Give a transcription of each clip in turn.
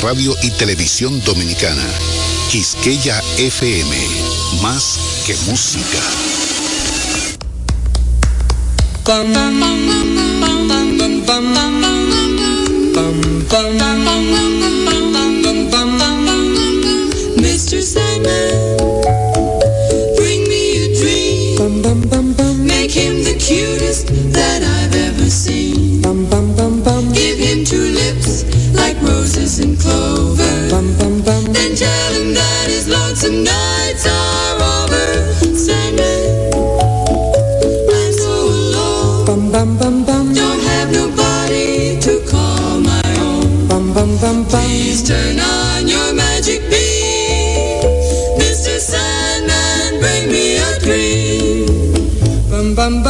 radio y televisión dominicana. Quisqueya FM, más que música. And clover. Then tell him that his lonesome nights are over. Sandman, I'm so alone. Don't have nobody to call my own. Please turn on your magic beam. Mr. Sandman, bring me a dream. Bum bum bum bum bum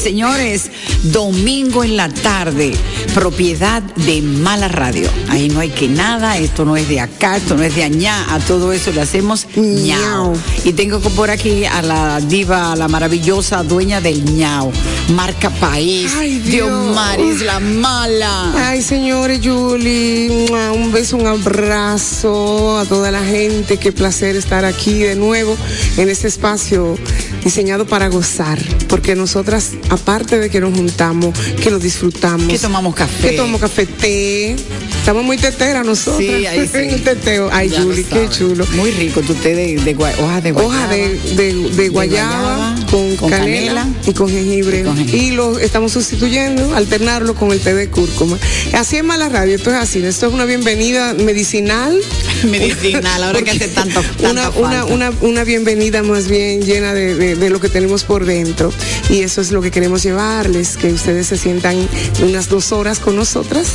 señores? Domingo en la tarde, propiedad de Mala Radio. Ahí no hay que nada, esto no es de acá, esto no es de allá, a todo eso le hacemos ñao. Y tengo por aquí a la diva, a la maravillosa dueña del ñao, marca país, Ay, Dios. Diomaris la mala. Ay, señores, Julie, un beso, un abrazo a toda la gente. Qué placer estar aquí de nuevo en este espacio diseñado para gozar. Porque nosotras, aparte de que nos juntamos, que lo disfrutamos. Que tomamos café. Que tomamos café, té. Estamos muy teteras nosotros. Sí, ahí sí. Teteo. Ay, Ya Julie, qué chulo. Muy rico, tu té de, hoja de guayaba. Hoja de, de- de guayaba, guayaba, con, con canela, canela y con jengibre. y con jengibre. Y lo estamos sustituyendo, alternarlo con el té de cúrcuma. Así es mala radio, esto es así. Esto es una bienvenida medicinal. Medicinal, ahora que hace tanto, Una, una, una, una bienvenida más bien llena de, de- de lo que tenemos por dentro. Y eso es lo que queremos llevarles, que ustedes se sientan unas dos horas con nosotras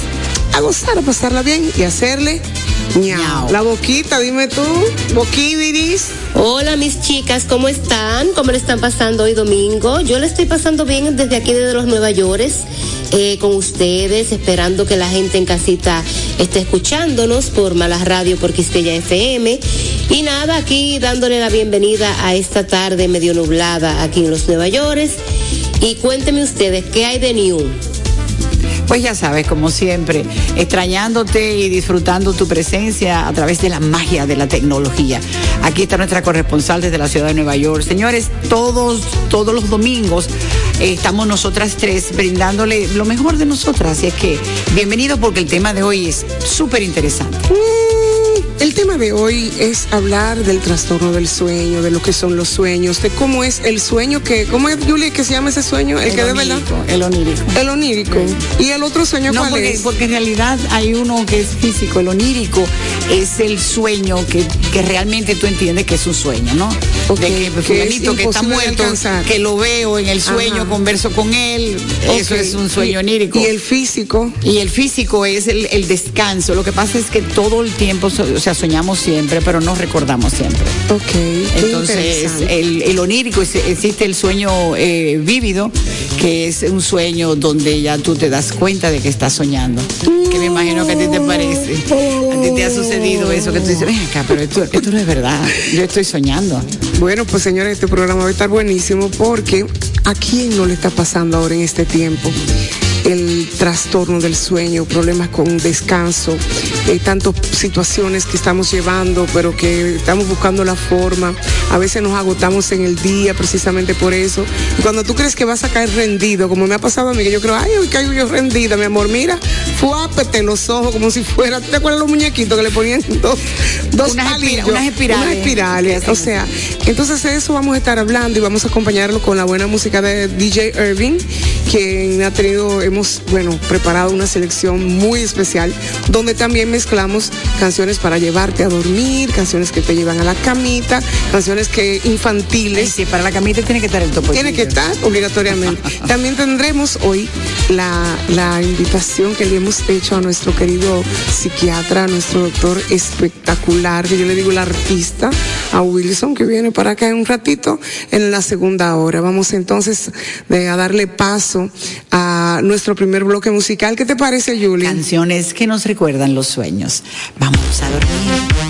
a gozar, a pasarla bien y hacerle ñao. La boquita, dime tú, boquidiris. Hola mis chicas, ¿cómo están? ¿Cómo le están pasando hoy domingo? Yo le estoy pasando bien desde aquí, desde los Nueva York, eh, con ustedes, esperando que la gente en casita esté escuchándonos por Malas Radio, por Quisqueya FM. Y nada, aquí dándole la bienvenida a esta tarde medio nublada aquí en los Nueva York. Y cuéntenme ustedes, ¿qué hay de new? Pues ya sabes, como siempre, extrañándote y disfrutando tu presencia a través de la magia de la tecnología. Aquí está nuestra corresponsal desde la ciudad de Nueva York. Señores, todos, todos los domingos eh, estamos nosotras tres brindándole lo mejor de nosotras. Así es que bienvenido porque el tema de hoy es súper interesante. El tema de hoy es hablar del trastorno del sueño, de lo que son los sueños, de cómo es el sueño que, ¿cómo es, Julie, que se llama ese sueño? El, que de verdad. el onírico. El onírico. ¿Y el otro sueño No, cuál porque, es? porque en realidad hay uno que es físico, el onírico es el sueño que, que realmente tú entiendes que es un sueño, ¿no? Ok, de que, que es que está muerto, alcanzar. que lo veo en el sueño, Ajá. converso con él, eso es un sueño Y- onírico. Y el físico. Y el físico es el, el descanso. Lo que pasa es que todo el tiempo, sea, soñamos siempre, pero no recordamos siempre. Ok. Entonces, el, el onírico, existe el sueño eh, vívido, que es un sueño donde ya tú te das cuenta de que estás soñando. Que me imagino que a ti te parece. A ti te ha sucedido eso, que tú dices, ven acá, pero esto, esto no es verdad. Yo estoy soñando. Bueno, pues señores, este programa va a estar buenísimo porque ¿a quién no le está pasando ahora en este tiempo? El trastorno del sueño, problemas con descanso, eh, tantas situaciones que estamos llevando, pero que estamos buscando la forma. A veces nos agotamos en el día precisamente por eso. Y cuando tú crees que vas a caer rendido, como me ha pasado a mí, que yo creo, ay, hoy caigo yo rendida, mi amor, mira, fuápete los ojos como si fuera, ¿te acuerdas los muñequitos que le ponían dos, dos Unas espira- unas espirales. Unas espirales. O sea, entonces eso vamos a estar hablando y vamos a acompañarlo con la buena música de DJ Irving, quien ha tenido, hemos, bueno, preparado una selección muy especial, donde también mezclamos canciones para llevarte a dormir, canciones que te llevan a la camita, canciones que infantiles. sí, para la camita tiene que estar el topo. Tiene que estar obligatoriamente. También tendremos hoy la, la invitación que le hemos hecho a nuestro querido psiquiatra, a nuestro doctor espectacular, que yo le digo el artista, a Wilson, que viene para acá en un ratito en la segunda hora. Vamos entonces de- a darle paso a nuestro primer bloque musical. ¿Qué te parece, Julie? Canciones que nos recuerdan los sueños. Vamos a dormir.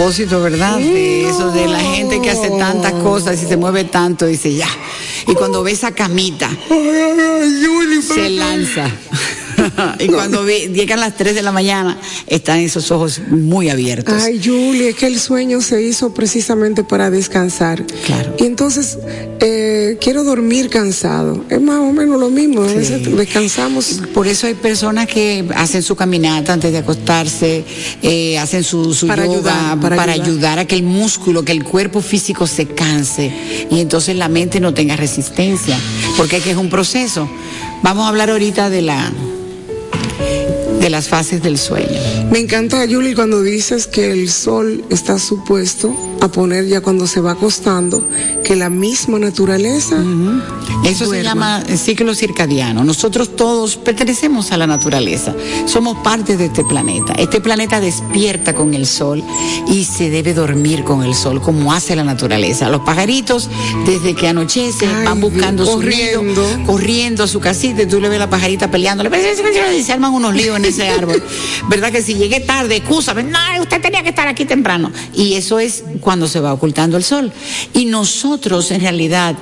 Propósito, ¿verdad? De eso de la gente que hace tantas cosas y se mueve tanto, dice ya. Y cuando ve esa camita, se lanza. y cuando llegan las 3 de la mañana, están esos ojos muy abiertos. Ay, Julie, es que el sueño se hizo precisamente para descansar. Claro. Y entonces, eh, quiero dormir cansado. Es más o menos lo mismo. A veces descansamos. Por eso hay personas que hacen su caminata antes de acostarse, eh, hacen su, su Para yoga ayudar, para para, ayudar. ayudar. a que el músculo, que el cuerpo físico se canse y entonces la mente no tenga resistencia, porque es que es un proceso. Vamos a hablar ahorita de la de las fases del sueño. Me encanta, Julie, cuando dices que el sol está supuesto a poner ya cuando se va acostando, que la misma naturaleza. Eso se llama ciclo circadiano. Nosotros todos pertenecemos a la naturaleza. Somos parte de este planeta. Este planeta despierta con el sol y se debe dormir con el sol, como hace la naturaleza. Los pajaritos, desde que anochece, Ay, van buscando Dios, su nido, corriendo. corriendo a su casita y tú le ves la pajarita peleando. Y se arman unos líos en ese árbol. ¿Verdad que si llegué tarde, excúsame? No, usted tenía que estar aquí temprano. Y eso es cuando se va ocultando el sol. Y nosotros, en realidad,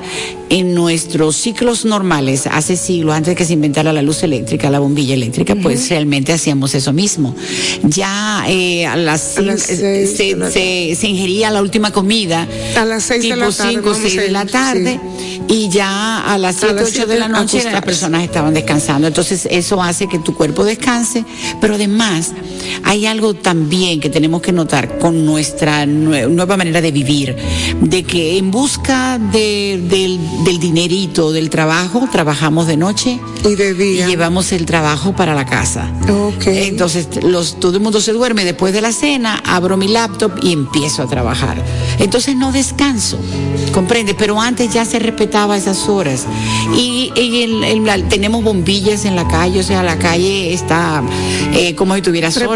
en nuestros ciclos normales, hace siglos, antes de que se inventara la luz eléctrica, la bombilla eléctrica, pues realmente hacíamos eso mismo. Ya eh, a las, A las seis se, de la se- se ingería la última comida. A las seis de tipo la tarde, 5 o vamos 6 de la tarde. Y ya a las 7, las 8 de la noche las personas estaban descansando. Entonces eso hace que tu cuerpo descanse, pero además hay algo también que tenemos que notar con nuestra nue- nueva manera de vivir, de que en busca de- del, del dinerito, del trabajo, trabajamos de noche Y de y día. llevamos el trabajo para la casa. Ok. Entonces los, todo el mundo se duerme después de la cena, abro mi laptop y empiezo a trabajar. Entonces no descanso, comprende, pero antes ya se respetaba esas horas. Y, y el- el- la- tenemos bombillas en la calle, o sea, la calle está eh, como si tuviera sol.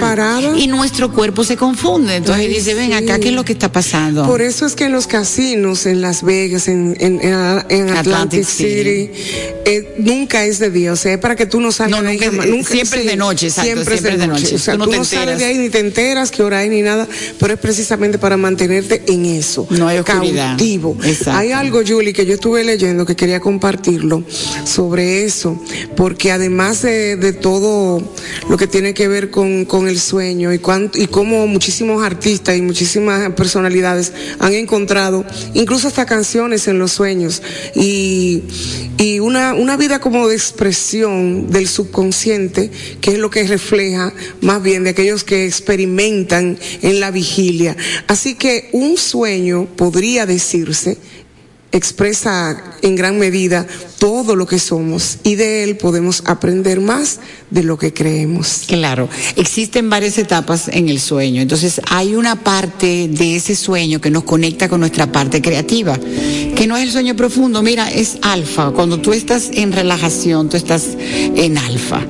Y nuestro cuerpo se confunde. Entonces Ay, dice, ven sí. acá, ¿qué es lo que está pasando? Por eso es que en los casinos, en Las Vegas, en, en, en- en Atlantic, Atlantic City, eh, nunca es de día. O sea, es para que tú no salgas No, de ahí nunca siempre es de noche, exacto, Siempre, siempre es de noche. O sea, Tú no tú no sales de ahí ni te enteras qué hora hay ni nada, pero es precisamente para mantenerte en eso. No hay oscuridad. Cautivo. Exacto. Hay algo, Julie, que yo estuve leyendo que quería compartirlo sobre eso, porque además de, de todo lo que tiene que ver con, con el sueño y, cuánto, y cómo muchísimos artistas y muchísimas personalidades han encontrado incluso hasta canciones en los sueños y, y una, una vida como de expresión del subconsciente, que es lo que refleja más bien de aquellos que experimentan en la vigilia. Así que un sueño podría decirse expresa en gran medida todo lo que somos y de él podemos aprender más de lo que creemos. Claro, existen varias etapas en el sueño, entonces hay una parte de ese sueño que nos conecta con nuestra parte creativa, que no es el sueño profundo, mira, es alfa, cuando tú estás en relajación, tú estás en alfa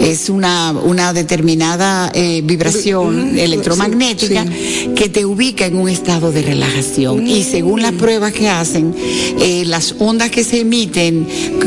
es una, una determinada eh, vibración electromagnética sí, que te ubica en un estado de relajación. Y según las pruebas que hacen, eh, las ondas que se emiten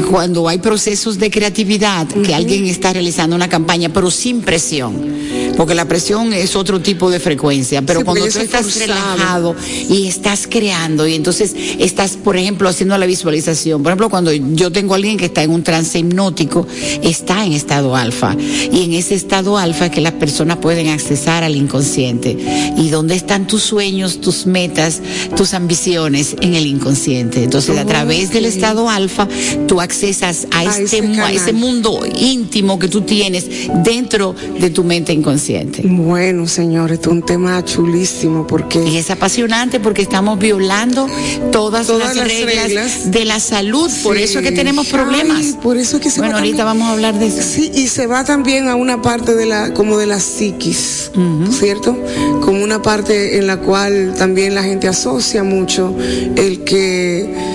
cuando hay procesos de creatividad, que alguien está realizando una campaña, pero sin presión. Porque la presión es otro tipo de frecuencia, pero Sí, cuando tú estás forzado. relajado y estás creando y entonces estás, por ejemplo, haciendo la visualización. Por ejemplo, cuando yo tengo a alguien que está en un trance hipnótico, está en estado alfa. Y en ese estado alfa es que las personas pueden accesar al inconsciente. ¿Y dónde están tus sueños, tus metas, tus ambiciones? En el inconsciente. Entonces, a través del estado alfa, tú accesas a, A este, ese a mundo íntimo que tú tienes dentro de tu mente inconsciente. Bueno, señores, esto es un tema chulísimo Y porque es apasionante porque estamos violando todas, Todas las, las reglas, reglas. de la salud. Por eso es que tenemos problemas. Ay, por eso es que se bueno, va ahorita también- vamos a hablar de eso. Sí, y se va también a una parte de la, como de la psiquis, ¿cierto? Como una parte en la cual también la gente asocia mucho el que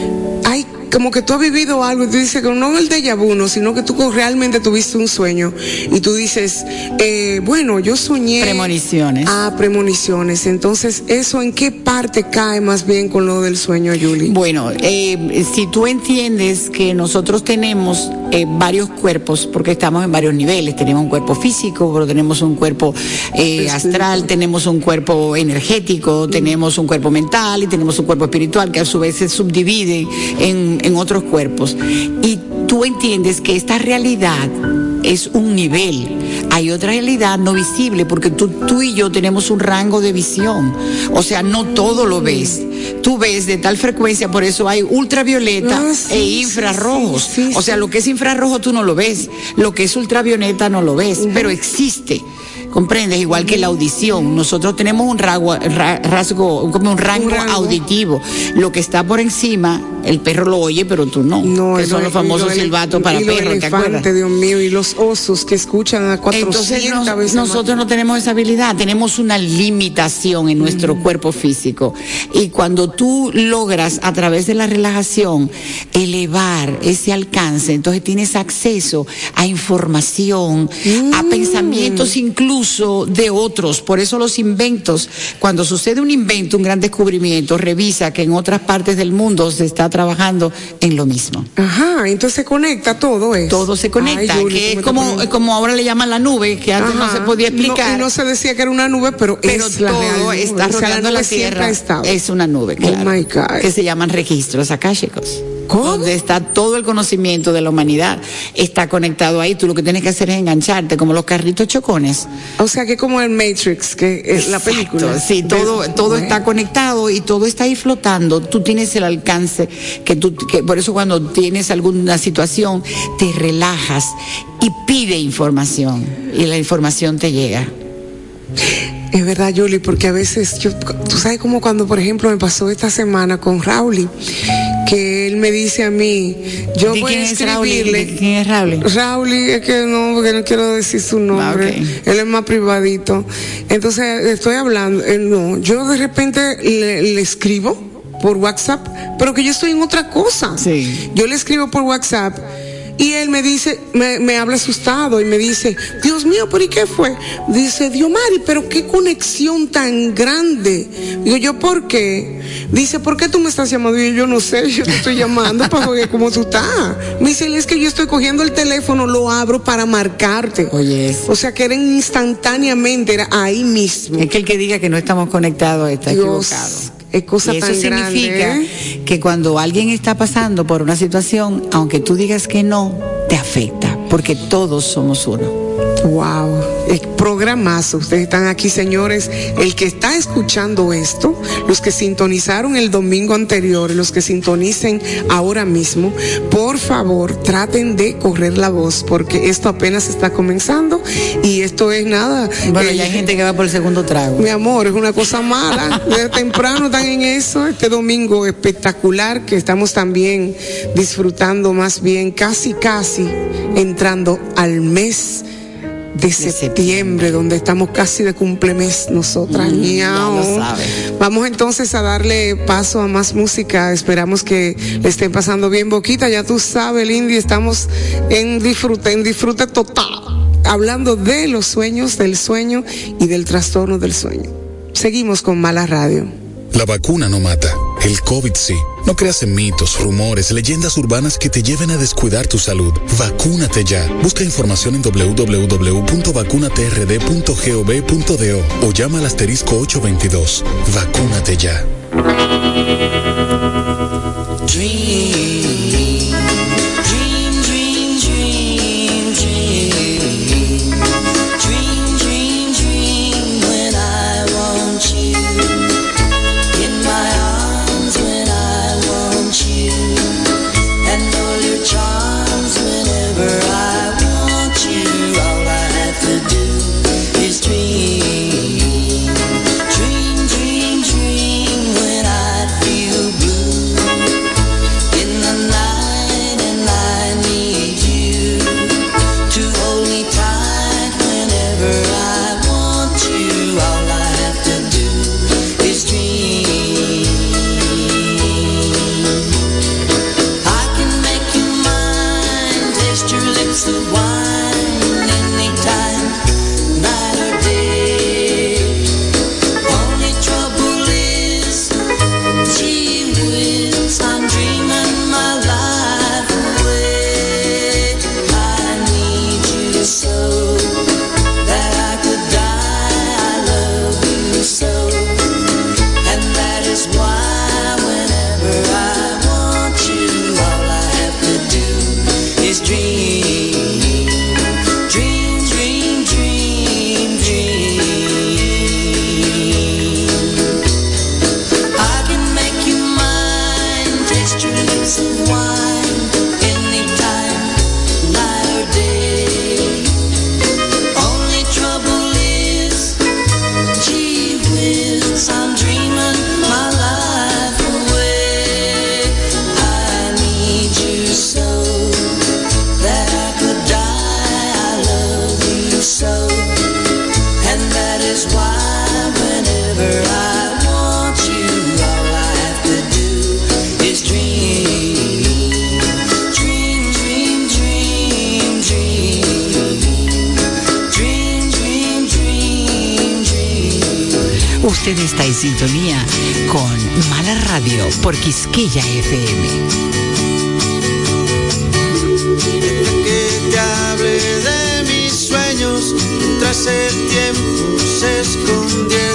como que tú has vivido algo y tú dices que no el déjà vu, no, sino que tú realmente tuviste un sueño y tú dices, eh, bueno, yo soñé. Premoniciones. Ah, premoniciones. Entonces, ¿eso en qué parte cae más bien con lo del sueño, Julie? Bueno, eh, si tú entiendes que nosotros tenemos eh, varios cuerpos, porque estamos en varios niveles, tenemos un cuerpo físico, pero tenemos un cuerpo eh, astral, tenemos un cuerpo energético, tenemos un cuerpo mental y tenemos un cuerpo espiritual que a su vez se subdivide en, en otros cuerpos. Y tú entiendes que esta realidad es un nivel. Hay otra realidad no visible porque tú, tú y yo tenemos un rango de visión. O sea, no todo lo ves. Tú ves de tal frecuencia, por eso hay ultravioleta Ah, sí, e infrarrojos. sí, sí, o sea, lo que es infrarrojo tú no lo ves. Lo que es ultravioleta no lo ves, pero existe. ¿Comprendes? Igual que la audición. Nosotros tenemos un rasgo, ra- rasgo como un rango, Un rango. auditivo. Lo que está por encima, el perro lo oye, pero tú no. que y son lo- los famosos lo- silbatos para perros, ¿te acuerdas? Dios mío, y los osos que escuchan a 400 Entonces nos- veces nosotros no tenemos esa habilidad, tenemos una limitación en nuestro cuerpo físico. Y cuando tú logras a través de la relajación elevar ese alcance, entonces tienes acceso a información, a pensamientos incluso de otros. Por eso los inventos, cuando sucede un invento, un gran descubrimiento, revisa que en otras partes del mundo se está trabajando en lo mismo. Ajá, entonces se conecta todo eso. Todo se conecta, Ay, Yuli, que es como, poniendo- como ahora le llaman la nube, que antes no se podía explicar. No, y no se decía que era una nube, pero, pero es la real todo nube. está O sea, la Tierra. Es una nube, Oh claro. my God. Que se llaman registros akáshicos. ¿Cómo? Donde está todo el conocimiento de la humanidad. Está conectado ahí. Tú lo que tienes que hacer es engancharte, como los carritos chocones. O sea, que como el Matrix, que es la película. Sí, todo, todo está conectado y todo está ahí flotando. Tú tienes el alcance que tú, que por eso cuando tienes alguna situación te relajas y pide información y la información te llega. Es verdad, Yuli, porque a veces, yo, tú sabes como cuando, por ejemplo, me pasó esta semana con Rauli, que él me dice a mí, yo ¿De voy quién a es escribirle. ¿De quién es Raúl? Rauli, es que no, porque no quiero decir su nombre. Ah, ok. Él es más privadito. Entonces, estoy hablando, eh, no, yo de repente le, le escribo por WhatsApp, pero que yo estoy en otra cosa. Sí. Yo le escribo por WhatsApp. Y él me dice, me, me habla asustado y me dice, Dios mío, pero ¿y qué fue? Dice, Dios Mari, pero qué conexión tan grande. Digo yo, ¿por qué? Dice, ¿por qué tú me estás llamando? Y yo, yo no sé, yo te estoy llamando para ver cómo tú estás. Me dice, es que yo estoy cogiendo el teléfono, lo abro para marcarte. Oye. O sea que era instantáneamente, era ahí mismo. Es que el que diga que no estamos conectados está Dios, equivocado. Es cosa y eso tan significa grande, ¿eh? que cuando alguien está pasando por una situación, aunque tú digas que no, te afecta, porque todos somos uno. Wow, el programazo. Ustedes están aquí, señores. El que está escuchando esto, los que sintonizaron el domingo anterior, los que sintonicen ahora mismo, por favor, traten de correr la voz, porque esto apenas está comenzando y esto es nada. Bueno, eh, ya hay gente que va por el segundo trago. mi amor, es una cosa mala. Desde temprano están en eso. Este domingo espectacular que estamos también disfrutando más bien, casi, casi entrando al mes de, septiembre, donde estamos casi de cumplemes nosotras. Mm, ya. Vamos entonces a darle paso a más música. Esperamos que le estén pasando bien boquita. Ya tú sabes, Lindy, estamos en disfrute, en disfrute total. Hablando de los sueños, del sueño y del trastorno del sueño. Seguimos con Mala Radio. La vacuna no mata, el COVID sí. No creas en mitos, rumores, leyendas urbanas que te lleven a descuidar tu salud. Vacúnate ya. Busca información en www.vacunatrd.gov.do o llama al asterisco 822. Vacúnate ya. Sintonía con Mala Radio por Quisqueya FM. que te hable de mis sueños tras el tiempo se escondieron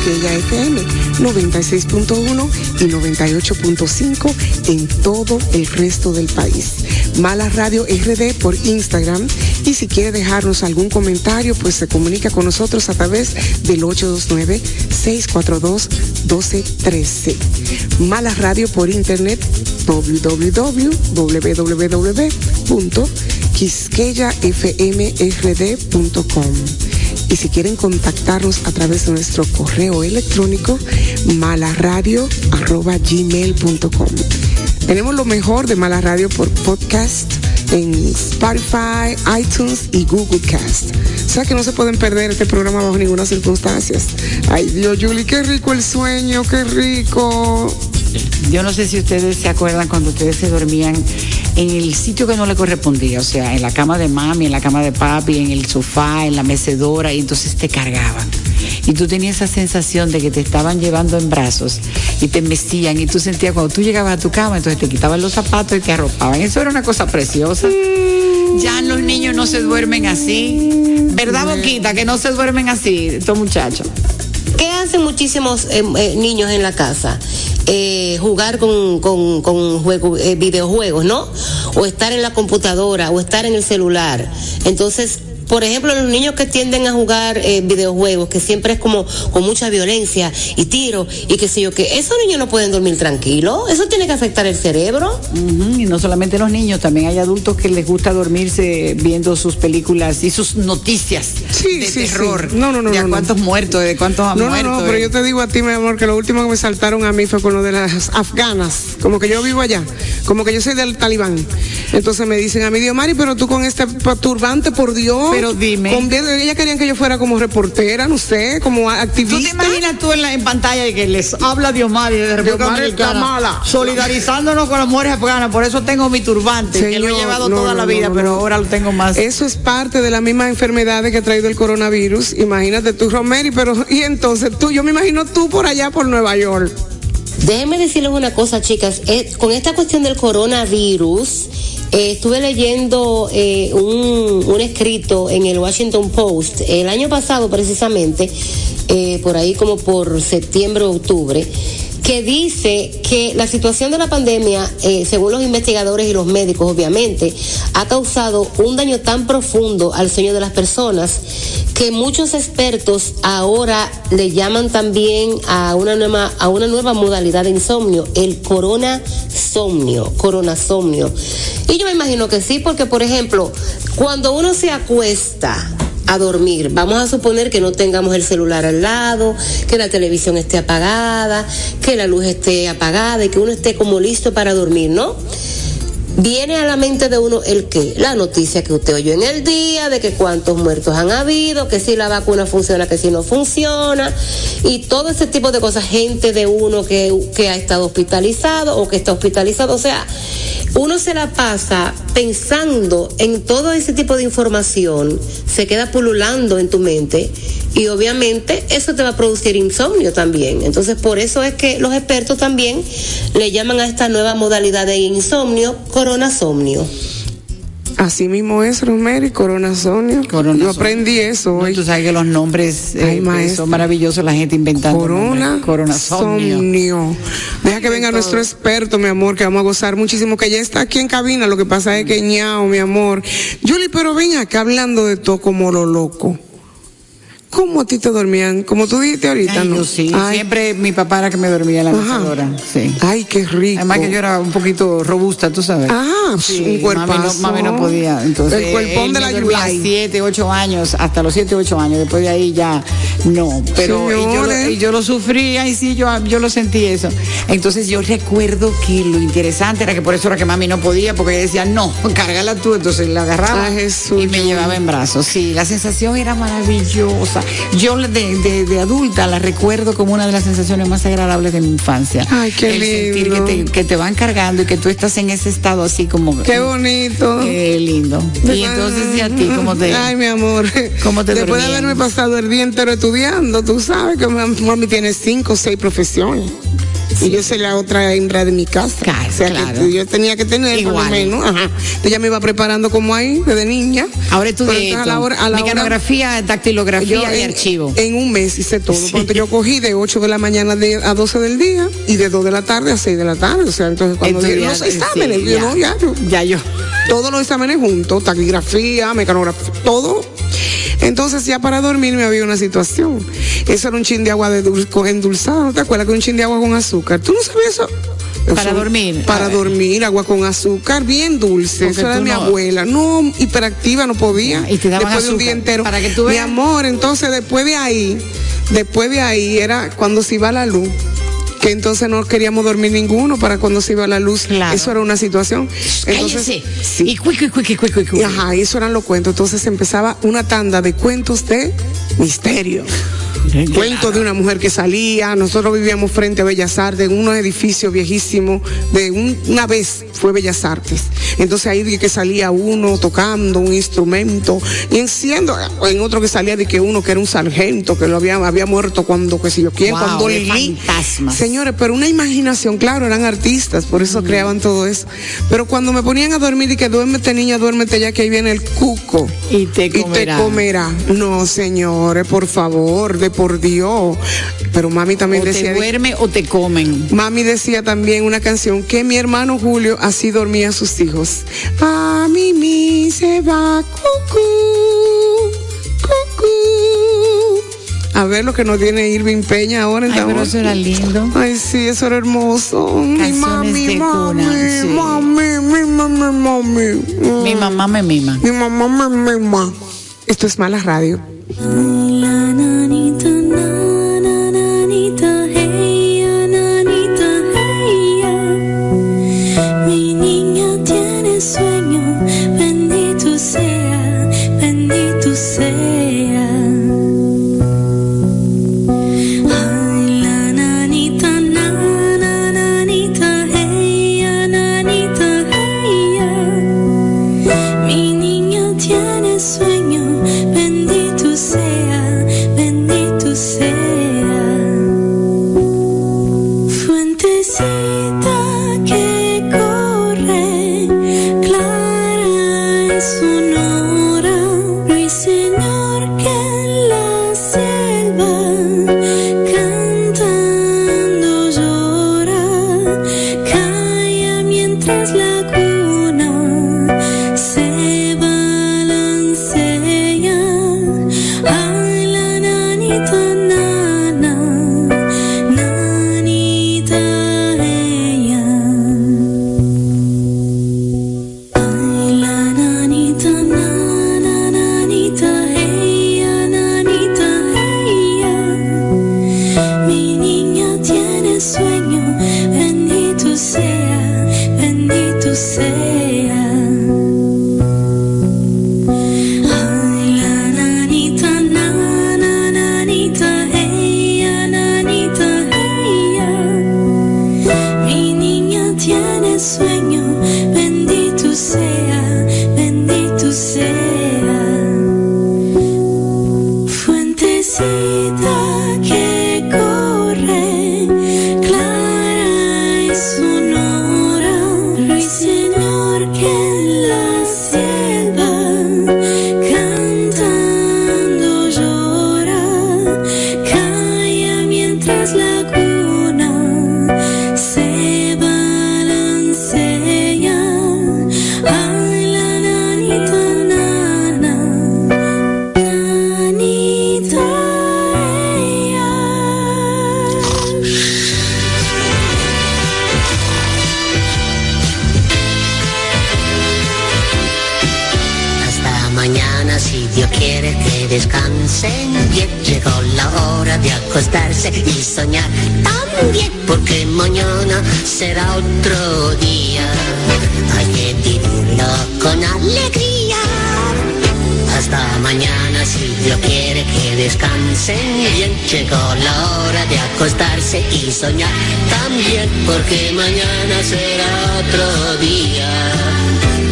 Quisqueya FM 96.1 y 98.5 en todo el resto del país. Mala Radio RD por Instagram y si quiere dejarnos algún comentario, pues se comunica con nosotros a través del 829-642-1213. Mala Radio por internet www.quisqueyafmrd.com. Y si quieren contactarnos a través de nuestro correo electrónico malaradio.gmail.com. Tenemos lo mejor de Mala Radio por podcast en Spotify, iTunes y Google Cast. O sea que no se pueden perder este programa bajo ninguna circunstancia. Ay Dios, Julie, qué rico el sueño, qué rico. Yo no sé si ustedes se acuerdan cuando ustedes se dormían en el sitio que no le correspondía, o sea, en la cama de mami, en la cama de papi, en el sofá, en la mecedora, y entonces te cargaban. Y tú tenías esa sensación de que te estaban llevando en brazos y te mecían y tú sentías cuando tú llegabas a tu cama, entonces te quitaban los zapatos y te arropaban. Eso era una cosa preciosa. Ya los niños no se duermen así. ¿Verdad, Boquita? Que no se duermen así, estos muchachos. ¿Qué hacen muchísimos eh, eh, niños en la casa? Eh, jugar con, con, con eh, videojuegos, ¿no? O estar en la computadora, o estar en el celular. Entonces, por ejemplo, los niños que tienden a jugar eh, videojuegos, que siempre es como con mucha violencia y tiro y qué sé yo, que esos niños no pueden dormir tranquilos. Eso tiene que afectar el cerebro. Y no solamente los niños, también hay adultos que les gusta dormirse viendo sus películas y sus noticias Sí, de sí, sí. terror. No, no, no, De a no, no. cuántos muertos, de cuántos han No, no, muerto. no, pero eh. yo te digo a ti, mi amor, que lo último que me saltaron a mí fue con lo de las afganas. Como que yo vivo allá, como que yo soy del talibán. Entonces me dicen a mí, Dios Mari, pero tú con este turbante, por Dios. Pero dime. Con bien- ellas querían que yo fuera como reportera, no sé, como activista. ¿Tú te imaginas tú en, la, en pantalla y que les habla Diomari de República está mala. solidarizándonos con las mujeres afganas? Por eso tengo mi turbante, que lo he llevado no, toda no, la vida, no, pero no. ahora lo tengo más. Eso es parte de las mismas enfermedades que ha traído el coronavirus. Imagínate tú, Romeri, pero y entonces tú, yo me imagino tú por allá por Nueva York. Déjenme decirles una cosa, chicas. Eh, con esta cuestión del coronavirus, eh, estuve leyendo eh, un, escrito en el Washington Post el año pasado, precisamente, eh, por ahí como por septiembre o octubre, que dice que la situación de la pandemia, eh, según los investigadores y los médicos, obviamente, ha causado un daño tan profundo al sueño de las personas que muchos expertos ahora le llaman también a una nueva, a una nueva modalidad de insomnio, el coronasomnio, coronasomnio. Y yo me imagino que sí, porque por ejemplo, cuando uno se acuesta a dormir, vamos a suponer que no tengamos el celular al lado, que la televisión esté apagada, que la luz esté apagada y que uno esté como listo para dormir, ¿no? Viene a la mente de uno el qué, la noticia que usted oyó en el día, de que cuántos muertos han habido, que si la vacuna funciona, que si no funciona, y todo ese tipo de cosas, gente de uno que, que ha estado hospitalizado o que está hospitalizado, o sea, uno se la pasa pensando en todo ese tipo de información, se queda pululando en tu mente y obviamente eso te va a producir insomnio también. Entonces por eso es que los expertos también le llaman a esta nueva modalidad de insomnio coronasomnio. Así mismo es, Romeri, coronasomnio. Coronasomnio. Yo aprendí eso No, hoy. tú sabes que los nombres eh, Ay, maestra. son maravillosos, la gente inventando. Corona. Coronasomnio. somnio. Deja que venga todo. nuestro experto, mi amor, que vamos a gozar muchísimo, que ya está aquí en cabina. Lo que pasa es que ñao, mi amor. Julie, pero ven acá hablando de todo como lo loco. ¿Cómo a ti te dormían? Como tú dijiste ahorita, Ay, ¿no? yo sí. Ay, Siempre mi papá era que me dormía en la mecedora. Sí. ay, qué rico. Además que yo era un poquito robusta, tú sabes. Ah, un cuerpazo. Mami no, mami no podía. Entonces, El cuerpón él de la Yulai. siete, ocho años, hasta los siete, ocho años. Después de ahí ya no. Pero y yo, lo, y yo lo sufría y sí, yo, yo lo sentí eso. Entonces yo recuerdo que lo interesante era que por eso era que mami no podía, porque ella decía, no, cárgala tú. Entonces la agarraba Ay, Jesús, y me llevaba en brazos. Sí, la sensación era maravillosa. Yo de, de- de adulta la recuerdo como una de las sensaciones más agradables de mi infancia. Ay, qué El sentir lindo. que te, que te van cargando y que tú estás en ese estado así como... Qué bonito. Qué lindo. Y entonces, ¿y a ti cómo te...? Ay, mi amor. ¿Cómo te Después de haberme pasado el día entero estudiando, tú sabes que mami mami tiene cinco o seis profesiones. Y yo soy la otra hembra de mi casa. Claro, o sea, que yo tenía que tener por lo Igual. menos. Ajá. Entonces ya me iba preparando como ahí, desde niña. Ahora estudié entonces a la hora- a la hora- mecanografía, dactilografía y en- archivo. En un mes hice todo. Cuando yo cogí de 8 de la mañana de- a 12 del día y de 2 de la tarde a 6 de la tarde. O sea, entonces cuando dieron los exámenes, sí, yo, no, ya, yo- Ya yo. todos los exámenes juntos, taquigrafía, mecanografía, todo. Entonces ya para dormirme había una situación. Eso era un chin de agua de dul- con endulzada, ¿no te acuerdas que un chin de agua con azúcar? ¿Tú no sabías eso? Para dormir. Para dormir, agua con azúcar, bien dulce. Porque Eso era de mi no- abuela. No, hiperactiva no podía. Y te daban después de un día entero. para que tú Mi amor, entonces después de ahí, después de ahí era cuando se iba la luz. Que entonces no queríamos dormir ninguno para cuando se iba la luz. Claro. Eso era una situación. Entonces, Cállese. sí. Y cuico, cuico, cuico, cuico. Ajá, y eso eran los cuentos. Entonces empezaba una tanda de cuentos de misterio. Cuentos de una mujer que salía. Nosotros vivíamos frente a Bellas Artes, en unos edificios viejísimos. De un- una vez fue Bellas Artes. Entonces ahí de que salía uno tocando un instrumento. Y enciendo, en otro que salía de que uno que era un sargento, que lo había, había muerto cuando, que sé yo quién, Wow, cuando de Lili. fantasmas. Señores, pero una imaginación, claro, eran artistas, por eso creaban todo eso. Pero cuando me ponían a dormir y que duérmete niña, duérmete ya que ahí viene el cuco. Y te Y te comerá. comerá. No, señores, por favor, de por Dios. Pero mami también O te decía. duerme o te comen. Mami decía también una canción que mi hermano Julio así dormía a sus hijos. A mimi se va cucú, cucú. A ver lo que nos tiene Irving Peña ahora en Ay, pero eso era lindo. Ay, sí, eso era hermoso. Mi Canciones mami, de mami, cuna, sí. mami, mi mami, mami. Mi mamá me mima. Mi mamá me mima. Esto es mala radio. La nanita, acostarse y soñar también, porque mañana será otro día. Hay que vivirlo con alegría. Hasta mañana, si Dios quiere que descansen bien. Llegó la hora de acostarse y soñar también, porque mañana será otro día.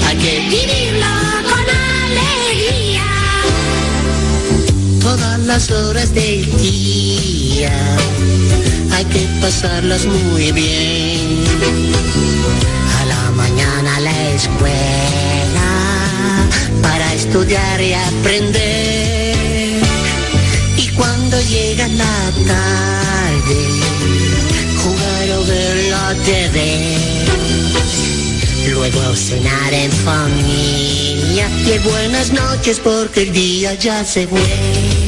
Hay que vivirlo las horas del día hay que pasarlas muy bien. A la mañana la escuela para estudiar y aprender. Y cuando llega la tarde, jugar o ver la TV. Luego cenar en familia y buenas noches porque el día ya se fue.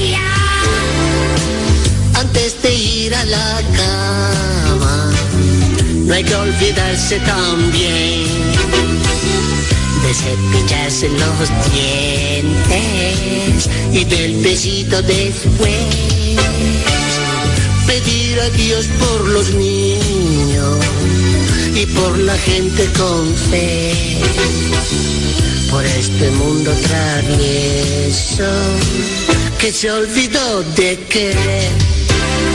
antes de ir a la cama no hay que olvidarse también de cepillarse los dientes y del besito después. Pedir a Dios por los niños y por la gente con fe. Por este mundo travieso que se olvidó de querer.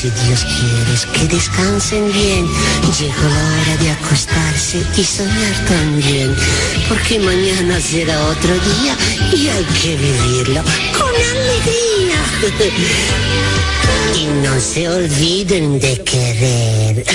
Si Dios quiere que descansen bien. Llegó la hora de acostarse y soñar también, porque mañana será otro día y hay que vivirlo con alegría. y no se olviden de querer.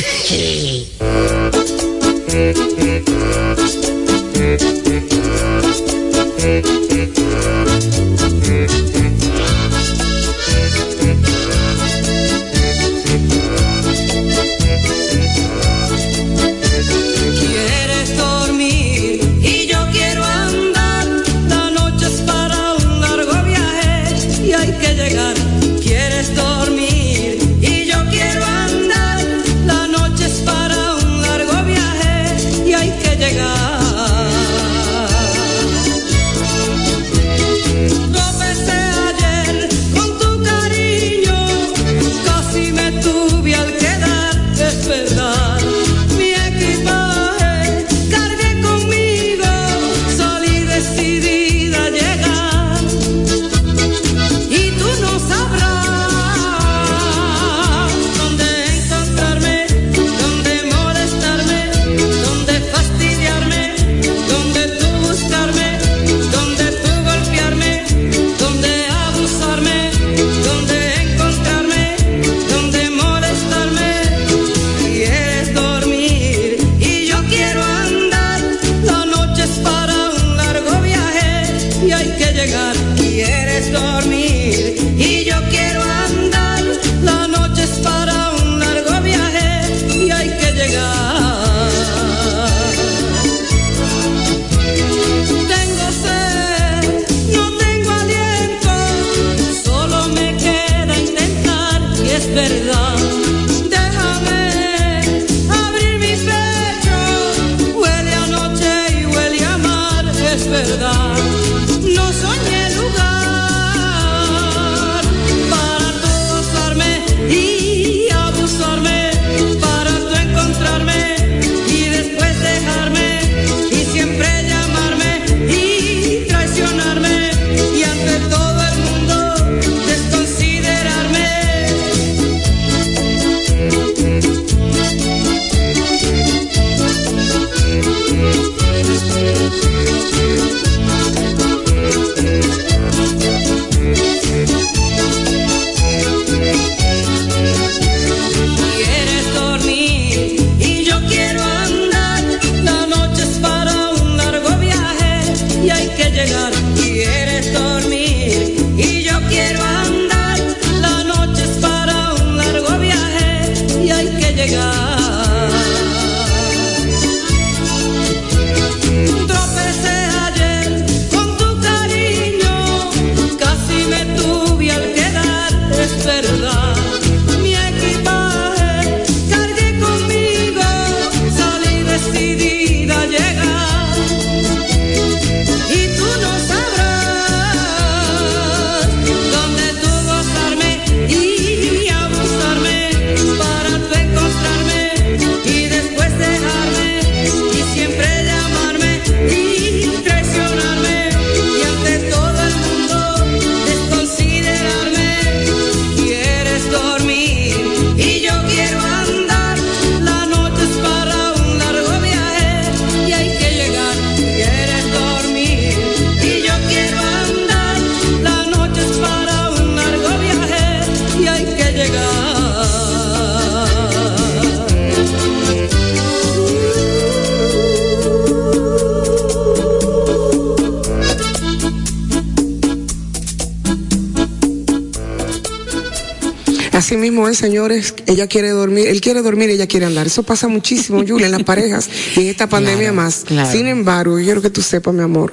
señores, ella quiere dormir, él quiere dormir, ella quiere andar. Eso pasa muchísimo, Julia, en las parejas y en esta pandemia Claro, más. claro. Sin embargo, yo quiero que tú sepas, mi amor,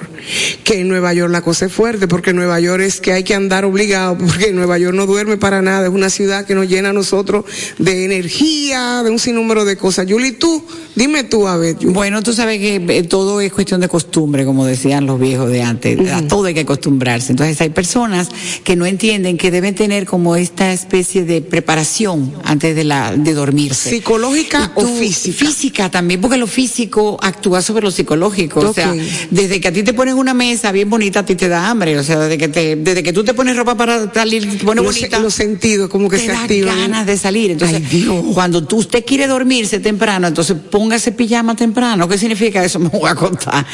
que en Nueva York la cosa es fuerte, porque en Nueva York es que hay que andar obligado, porque en Nueva York no duerme para nada, es una ciudad que nos llena a nosotros de energía, de un sinnúmero de cosas. Julie, tú, dime tú, a ver. Bueno, tú sabes que eh, todo es cuestión de costumbre, como decían los viejos de antes. A todo hay que acostumbrarse. Entonces hay personas que no entienden que deben tener como esta especie de preparación antes de la de dormirse. ¿Psicológica o física? Física también, porque lo físico actúa sobre lo psicológico. O sea, desde que a ti te ponen una mesa bien bonita, a ti te da hambre. O sea, desde que te, desde que tú te pones ropa para salir, te pones los, bonita los sentidos como que te se da activan. ganas de salir. Entonces, Ay, Dios. cuando tú usted quiere dormirse temprano, entonces póngase pijama temprano. ¿Qué significa eso? Me voy a contar.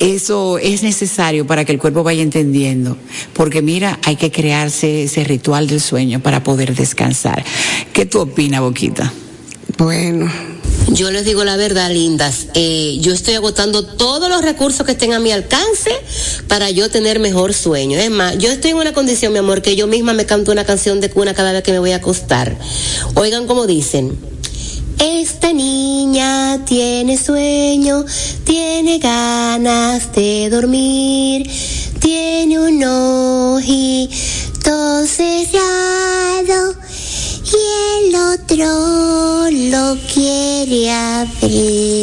Eso es necesario para que el cuerpo vaya entendiendo. Porque mira, hay que crearse ese ritual del sueño para poder descansar. ¿Qué tú opinas, Boquita? Bueno, Yo les digo la verdad, lindas. Eh, yo estoy agotando todos los recursos que estén a mi alcance para yo tener mejor sueño. Es más, yo estoy en una condición, mi amor, que yo misma me canto una canción de cuna cada vez que me voy a acostar. Oigan cómo dicen. Esta niña tiene sueño, tiene ganas de dormir, tiene un ojito cerrado y el otro lo quiere abrir.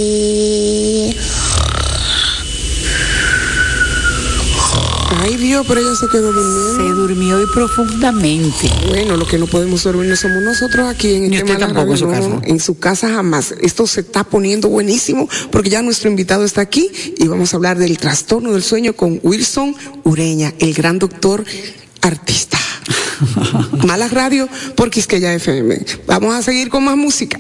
ay Dios, pero ella se quedó durmiendo. Se durmió hoy profundamente. Bueno, lo que no podemos dormir no somos nosotros aquí en Ni este usted tampoco en su casa. En su casa jamás. Esto se está poniendo buenísimo porque ya nuestro invitado está aquí y vamos a hablar del trastorno del sueño con Wilson Ureña, el gran doctor artista. Mala Radio por Quisqueya FM. Vamos a seguir con más música.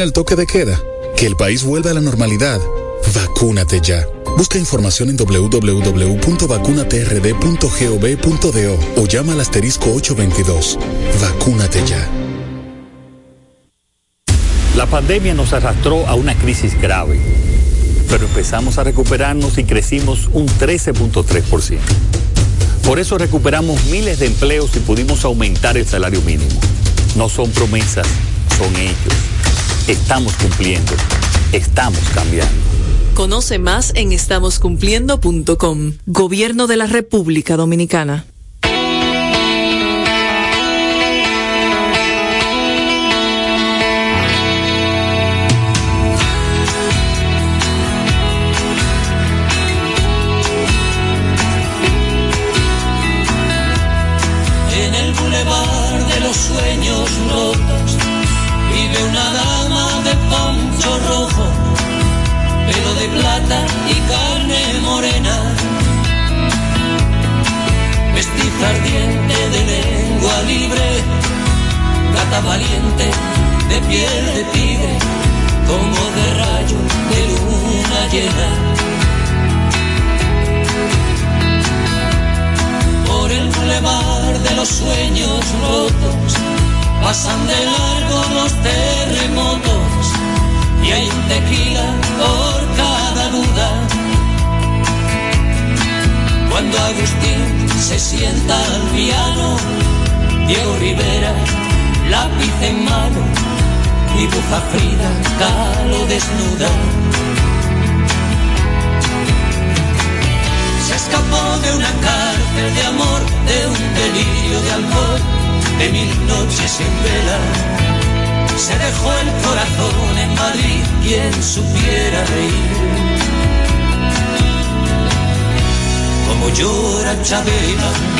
¿Quieres que termine el toque de queda? ¿Que el país vuelva a la normalidad? Vacúnate ya. Busca información en www.vacunatrd.gov.do o llama al asterisco 822. Vacúnate ya. La pandemia nos arrastró a una crisis grave, pero empezamos a recuperarnos y crecimos un 13.3%. Por eso recuperamos miles de empleos y pudimos aumentar el salario mínimo. No son promesas, son hechos. Estamos cumpliendo, estamos cambiando. Conoce más en estamoscumpliendo.com. Gobierno de la República Dominicana. Valiente de piel de tigre, como de rayo de luna llena. por el bulevar de los sueños rotos. Pasan de largo los terremotos y hay un tequila por cada duda. Cuando Agustín se sienta al piano, Diego Rivera, lápiz en mano, dibuja Frida Kahlo desnuda. Se escapó de una cárcel de amor, de un delirio de alcohol, de mil noches sin vela. Se dejó el corazón en Madrid, quien supiera reír. Como llora Chabela.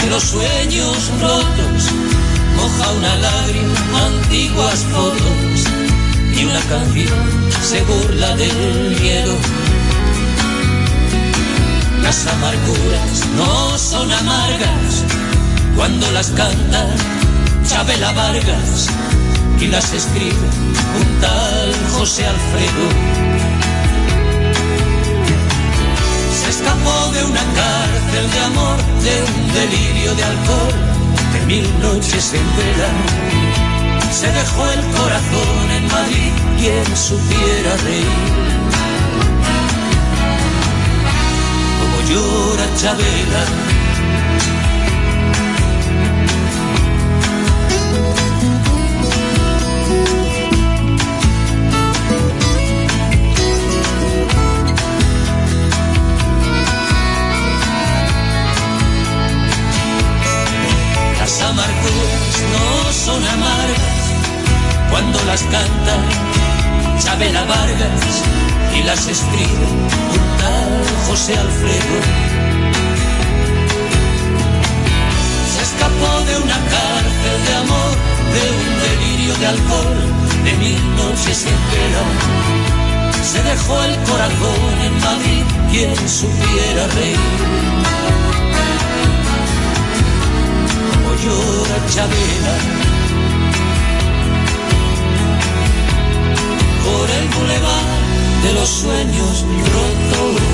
de los sueños rotos, moja una lágrima, antiguas fotos y una canción se burla del miedo. Las amarguras no son amargas cuando las canta Chabela Vargas y las escribe un tal José Alfredo. Escapó de una cárcel de amor, de un delirio de alcohol, de mil noches en vela. Se dejó el corazón en Madrid, quien supiera reír. Como llora Chabela. Las canta Chabela Vargas y las escribe un tal José Alfredo. Se escapó de una cárcel de amor, de un delirio de alcohol, de mil noches en vela. Se dejó el corazón en Madrid, quien supiera reír. Como llora Chabela de los sueños rotos.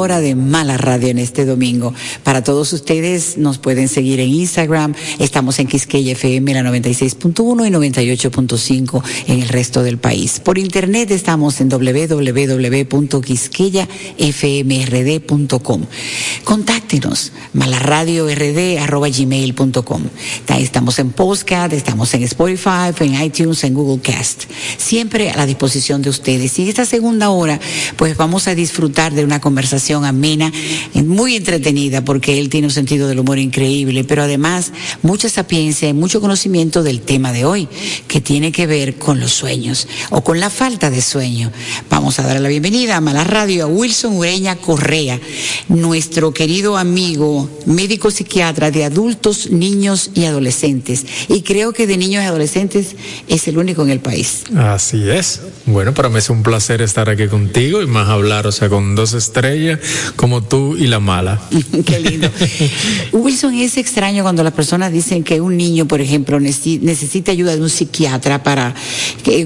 Hora de Mala Radio este domingo. Para todos ustedes nos pueden seguir en Instagram. Estamos en Quisqueya FM, la 96.1 y 98.5 en el resto del país. Por internet estamos en www.quisqueyafmrd.com. Contáctenos, malaradiord.gmail.com. Estamos en Postcat, estamos en Spotify, en iTunes, en Google Cast. Siempre a la disposición de ustedes. Y esta segunda hora, pues vamos a disfrutar de una conversación amena, muy entretenida, porque él tiene un sentido del humor increíble, pero además mucha sapiencia y mucho conocimiento del tema de hoy, que tiene que ver con los sueños o con la falta de sueño. Vamos a darle la bienvenida a Mala Radio a Wilson Ureña Correa, nuestro querido amigo, médico psiquiatra de adultos, niños y adolescentes. Y creo que de niños y adolescentes es el único en el país. Así es. Bueno, para mí es un placer estar aquí contigo y más hablar, o sea, con dos estrellas como tú y la mala. Qué lindo. Wilson, es extraño cuando las personas dicen que un niño, por ejemplo, necesi- necesita ayuda de un psiquiatra para...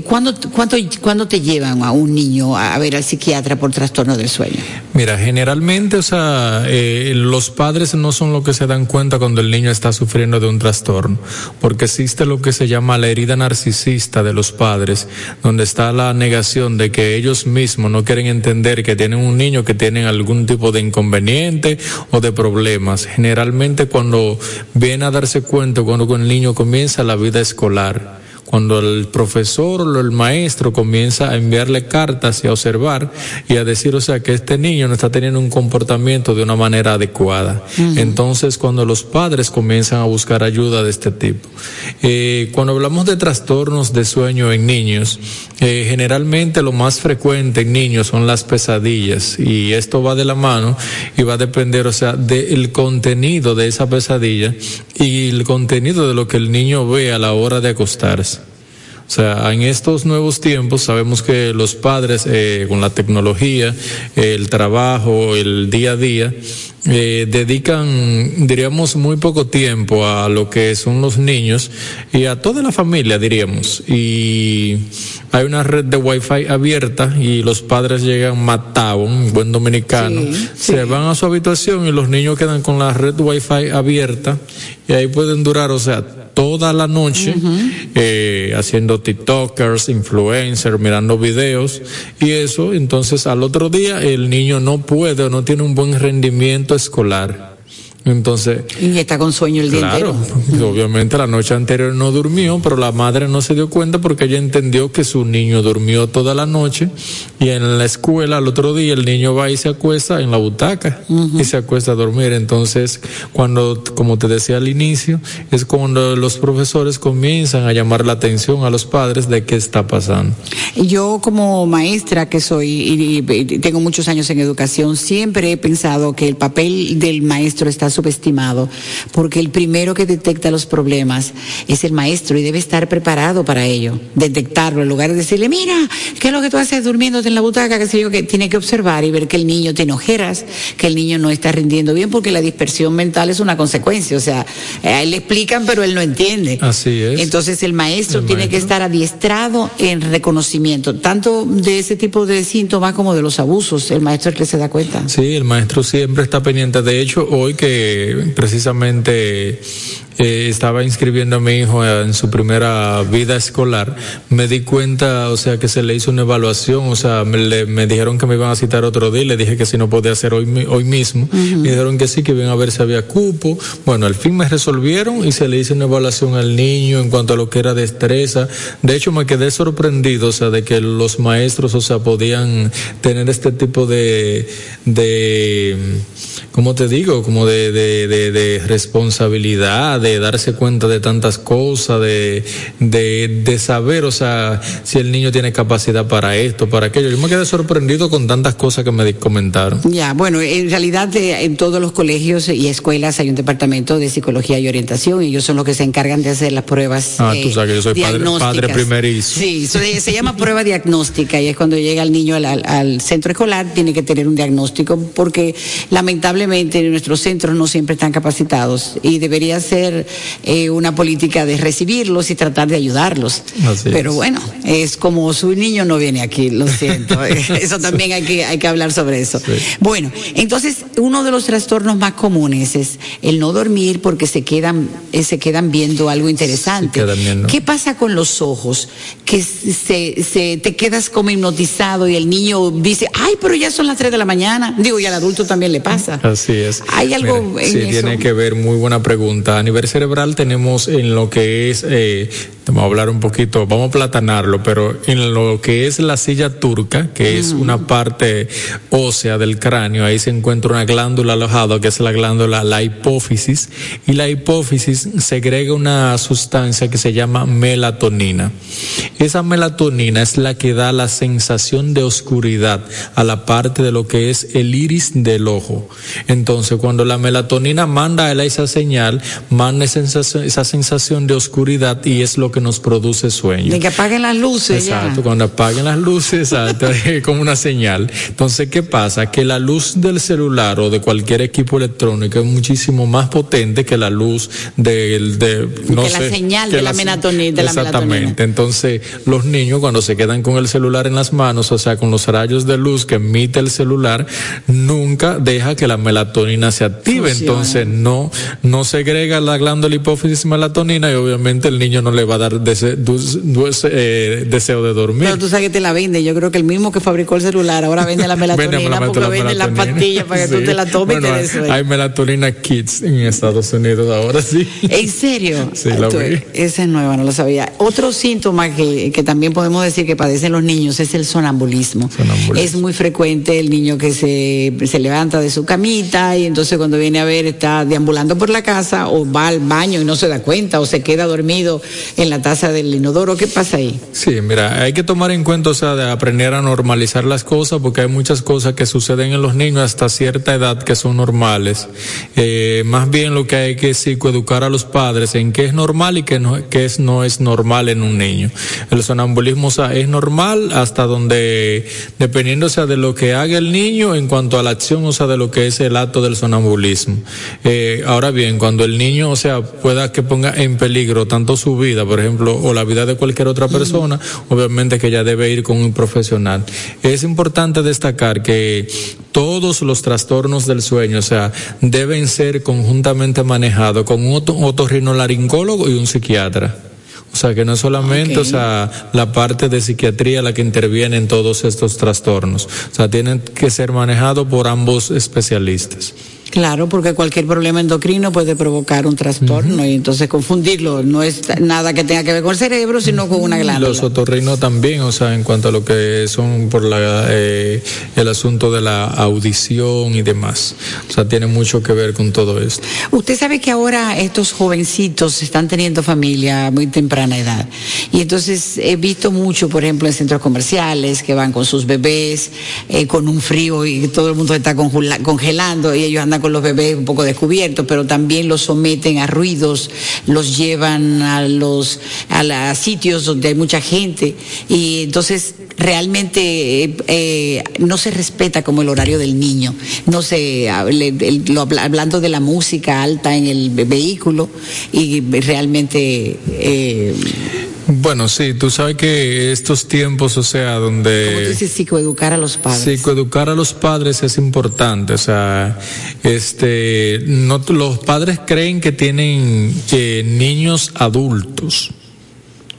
¿cuándo, cuánto, ¿Cuándo te llevan a un niño a ver al psiquiatra por trastorno del sueño? Mira, generalmente, o sea, eh, los padres no son los que se dan cuenta cuando el niño está sufriendo de un trastorno, porque existe lo que se llama la herida narcisista de los padres, donde está la negación de que ellos mismos no quieren entender que tienen un niño que tiene algún tipo de inconveniente o de problemas. Generalmente cuando viene a darse cuenta, cuando el niño comienza la vida escolar, cuando el profesor o el maestro comienza a enviarle cartas y a observar y a decir, o sea, que este niño no está teniendo un comportamiento de una manera adecuada. Entonces, cuando los padres comienzan a buscar ayuda de este tipo. Eh, cuando hablamos de trastornos de sueño en niños, eh, generalmente lo más frecuente en niños son las pesadillas y esto va de la mano y va a depender, o sea, del contenido de esa pesadilla y el contenido de lo que el niño ve a la hora de acostarse. O sea, en estos nuevos tiempos sabemos que los padres, eh, con la tecnología, el trabajo, el día a día, eh, dedican, diríamos, muy poco tiempo a lo que son los niños y a toda la familia, diríamos. Y hay una red de wifi abierta y los padres llegan matados, un buen dominicano, se van a su habitación y los niños quedan con la red wifi abierta y ahí pueden durar, o sea, toda la noche eh, haciendo TikTokers, influencers, mirando videos y eso, entonces al otro día el niño no puede o no tiene un buen rendimiento escolar. Entonces, Y está con sueño el día Claro, entero. obviamente la noche anterior no durmió, pero la madre no se dio cuenta porque ella entendió que su niño durmió toda la noche y en la escuela al otro día el niño va y se acuesta en la butaca y se acuesta a dormir. Entonces, cuando, como te decía al inicio, es cuando los profesores comienzan a llamar la atención a los padres de qué está pasando. Yo como maestra que soy y, y tengo muchos años en educación, siempre he pensado que el papel del maestro está subestimado, porque el primero que detecta los problemas es el maestro y debe estar preparado para ello, detectarlo, en lugar de decirle, mira, ¿qué es lo que tú haces durmiéndote en la butaca? Que sé yo, que tiene que observar y ver que el niño tiene ojeras, que el niño no está rindiendo bien, porque la dispersión mental es una consecuencia, o sea, a él le explican, pero él no entiende. Así es. Entonces el maestro El tiene que estar adiestrado en reconocimiento, tanto de ese tipo de síntomas como de los abusos. El maestro es el que se da cuenta. Sí, el maestro siempre está pendiente. De hecho, hoy que precisamente eh, estaba inscribiendo a mi hijo en su primera vida escolar, me di cuenta, o sea, que se le hizo una evaluación, o sea, me, le- me dijeron que me iban a citar otro día, le dije que si no podía hacer hoy, hoy mismo, me dijeron que sí, que iban a ver si había cupo. Bueno, al fin me resolvieron y se le hizo una evaluación al niño en cuanto a lo que era destreza. De hecho, me quedé sorprendido, o sea, de que los maestros, o sea, podían tener este tipo de, de, ¿cómo te digo? Como de, de, de, de responsabilidad, de darse cuenta de tantas cosas, de, de, de saber, o sea, si el niño tiene capacidad para esto, para aquello. Yo me quedé sorprendido con tantas cosas que me comentaron. Ya, bueno, en realidad eh, en todos los colegios y escuelas hay un departamento de psicología y orientación y ellos son los que se encargan de hacer las pruebas. Ah, eh, tú sabes que yo soy padre, padre primerizo. Sí, se, se llama prueba diagnóstica y es cuando llega el niño al, al- al centro escolar tiene que tener un diagnóstico porque lamentablemente nuestros centros no siempre están capacitados y debería ser eh, una política de recibirlos y tratar de ayudarlos. Así Pero es. bueno, es como su niño no viene aquí, lo siento. eso también hay que, hay que hablar sobre eso. Bueno, entonces uno de los trastornos más comunes es el no dormir porque se quedan, eh, se quedan viendo algo interesante. viendo. ¿Qué pasa con los ojos? Que se, se, te quedas como hipnotizado y el niño dice, ay, pero ya son las 3 de la mañana. Digo, y al adulto también le pasa. Así es. Hay algo Mira, en sí, eso. tiene que ver, muy buena pregunta. A nivel cerebral tenemos en lo que es, eh, vamos a hablar un poquito, vamos a platanarlo, pero en lo que es la silla turca, que es una parte ósea del cráneo, ahí se encuentra una glándula alojada, que es la glándula, la hipófisis, y la hipófisis segrega una sustancia que se llama melatonina. Esa melatonina es la que da la sensación de oscuridad a la parte de lo que es el iris del ojo. Entonces, cuando la melatonina manda a él esa señal, manda esa sensación, esa sensación de oscuridad y es lo que nos produce sueño. De que apaguen las luces ya. Exacto, cuando apaguen las luces, exacto, es como una señal. Entonces, ¿qué pasa? Que la luz del celular o de cualquier equipo electrónico es muchísimo más potente que la luz del, de, no que la señal que de la, se- melatoni- de la Exactamente. melatonina. Entonces, los niños cuando se quedan con el celular en las manos, o sea, con los rayos de luz que emite el celular, nunca deja que la melatonina se active. Funciona. Entonces, no, no segrega la glándula hipófisis melatonina y obviamente el niño no le va a dar dese- dus- dus- eh, deseo de dormir. Pero tú sabes que te la vende. Yo creo que el mismo que fabricó el celular ahora vende la melatonina Vende la porque melatonina. vende las pastillas para que tú Sí. te la tomes Bueno, y te sueño. Hay melatonina Kids en Estados Unidos ahora sí. ¿En serio? Sí, la Tú- vi. Esa es nueva, no lo sabía. Otro síntoma que, que también podemos decir que padecen los niños es el sonambulismo. Es muy frecuente el niño que se, se levanta de su camita y entonces cuando viene a ver está deambulando por la casa o va al baño y no se da cuenta o se queda dormido en la taza del inodoro. ¿Qué pasa ahí? Sí, mira, hay que tomar en cuenta, o sea, de aprender a normalizar las cosas, porque hay muchas cosas que suceden en los niños hasta cierta edad que son normales. Eh, más bien lo que hay que psicoeducar a los padres en qué es normal y qué no, qué es, no es normal en un niño. El sonambulismo, o sea, es normal hasta donde, dependiendo, o sea, de lo que haga el niño en cuanto a la acción, o sea, de lo que es el acto del sonambulismo. Eh, ahora bien, cuando el niño, o sea, pueda que ponga en peligro tanto su vida, por ejemplo, o la vida de cualquier otra persona, obviamente que ella debe ir con un profesional. Es importante destacar que todos los trastornos del sueño, o sea, deben ser conjuntamente manejados con un oto- otorrinolaringólogo y un psiquiatra. O sea, que no es solamente, o sea, la parte de psiquiatría la que interviene en todos estos trastornos. O sea, tienen que ser manejados por ambos especialistas. Claro, porque cualquier problema endocrino puede provocar un trastorno y entonces confundirlo no es nada que tenga que ver con el cerebro, sino con una glándula. Los otorrinos también, o sea, en cuanto a lo que son por la, eh, el asunto de la audición y demás. O sea, tiene mucho que ver con todo esto. Usted sabe que ahora estos jovencitos están teniendo familia a muy temprana edad. Y entonces he visto mucho, por ejemplo, en centros comerciales que van con sus bebés, eh, con un frío y todo el mundo está congela- congelando y ellos andan con los bebés un poco descubiertos, pero también los someten a ruidos, los llevan a los a, la- sitios donde hay mucha gente y entonces realmente eh, eh, no se respeta como el horario del niño. No se habla- hablando de la música alta en el ve- vehículo y realmente eh, Bueno, sí, tú sabes que estos tiempos, o sea, como tú donde dices, psicoeducar a los padres. psicoeducar a los padres es importante, o sea, este, no, los padres creen que tienen eh, niños adultos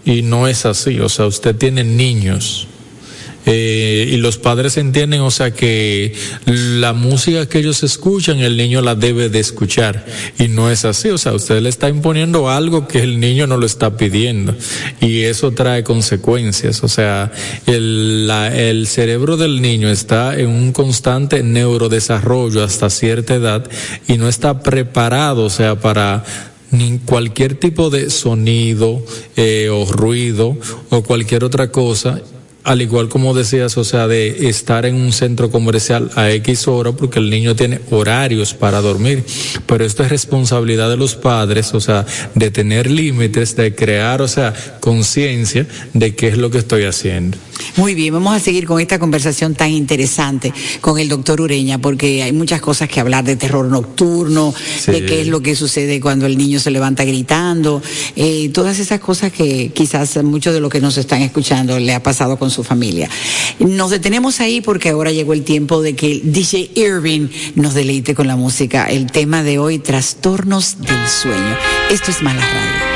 y no es así, o sea, usted tiene niños. Eh, y los padres entienden, o sea, que la música que ellos escuchan, el niño la debe de escuchar. Y no es así, o sea, usted le está imponiendo algo que el niño no lo está pidiendo. Y eso trae consecuencias, o sea, el, la- el cerebro del niño está en un constante neurodesarrollo hasta cierta edad y no está preparado, o sea, para cualquier tipo de sonido eh, o ruido o cualquier otra cosa al igual como decías, o sea, de estar en un centro comercial a X hora porque el niño tiene horarios para dormir. Pero esto es responsabilidad de los padres, o sea, de tener límites, de crear, o sea, conciencia de qué es lo que estoy haciendo. Muy bien, vamos a seguir con esta conversación tan interesante con el doctor Ureña, porque hay muchas cosas que hablar de terror nocturno, Sí. de qué es lo que sucede cuando el niño se levanta gritando, eh, todas esas cosas que quizás muchos de los que nos están escuchando le ha pasado con su familia. Nos detenemos ahí porque ahora llegó el tiempo de que DJ Irving nos deleite con la música. El tema de hoy, trastornos del sueño. Esto es Mala Radio.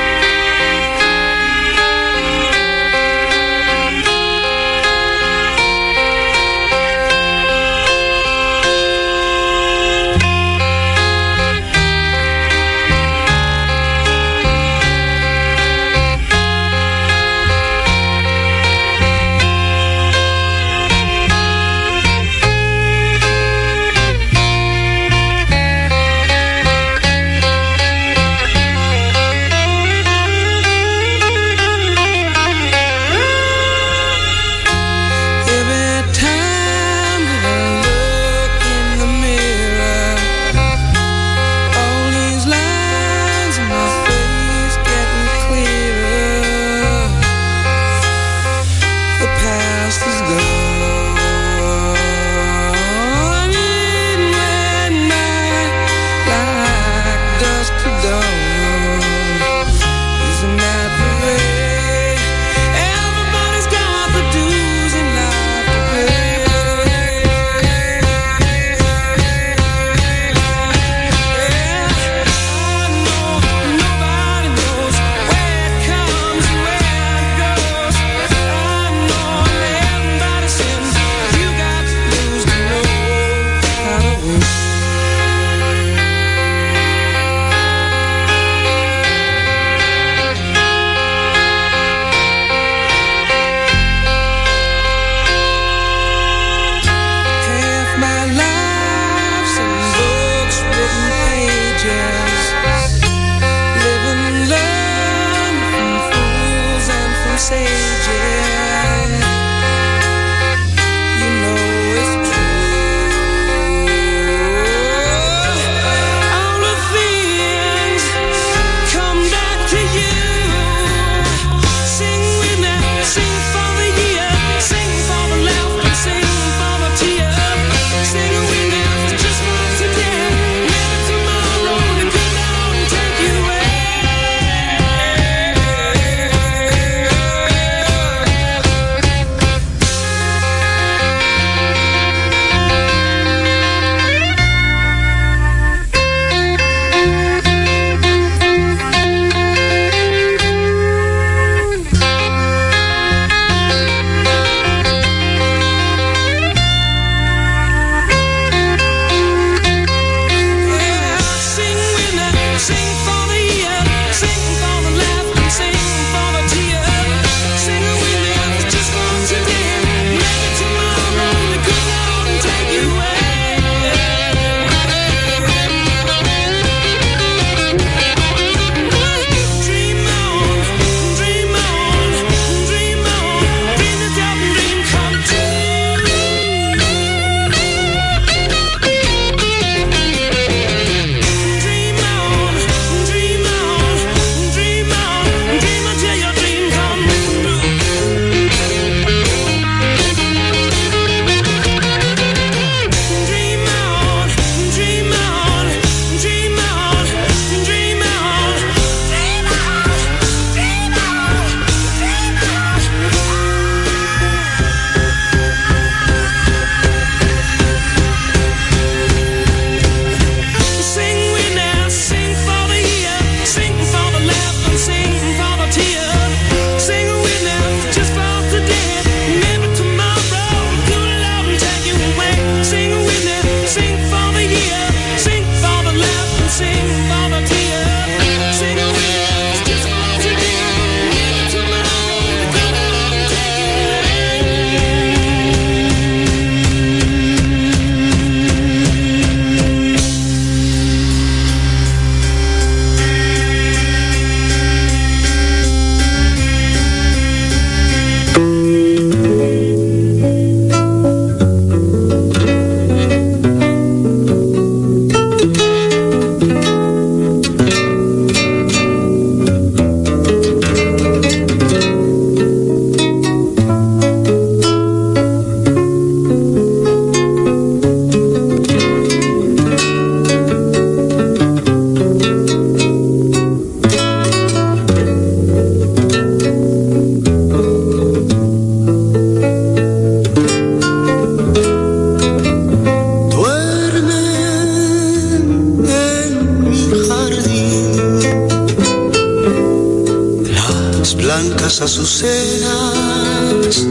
las azucenas,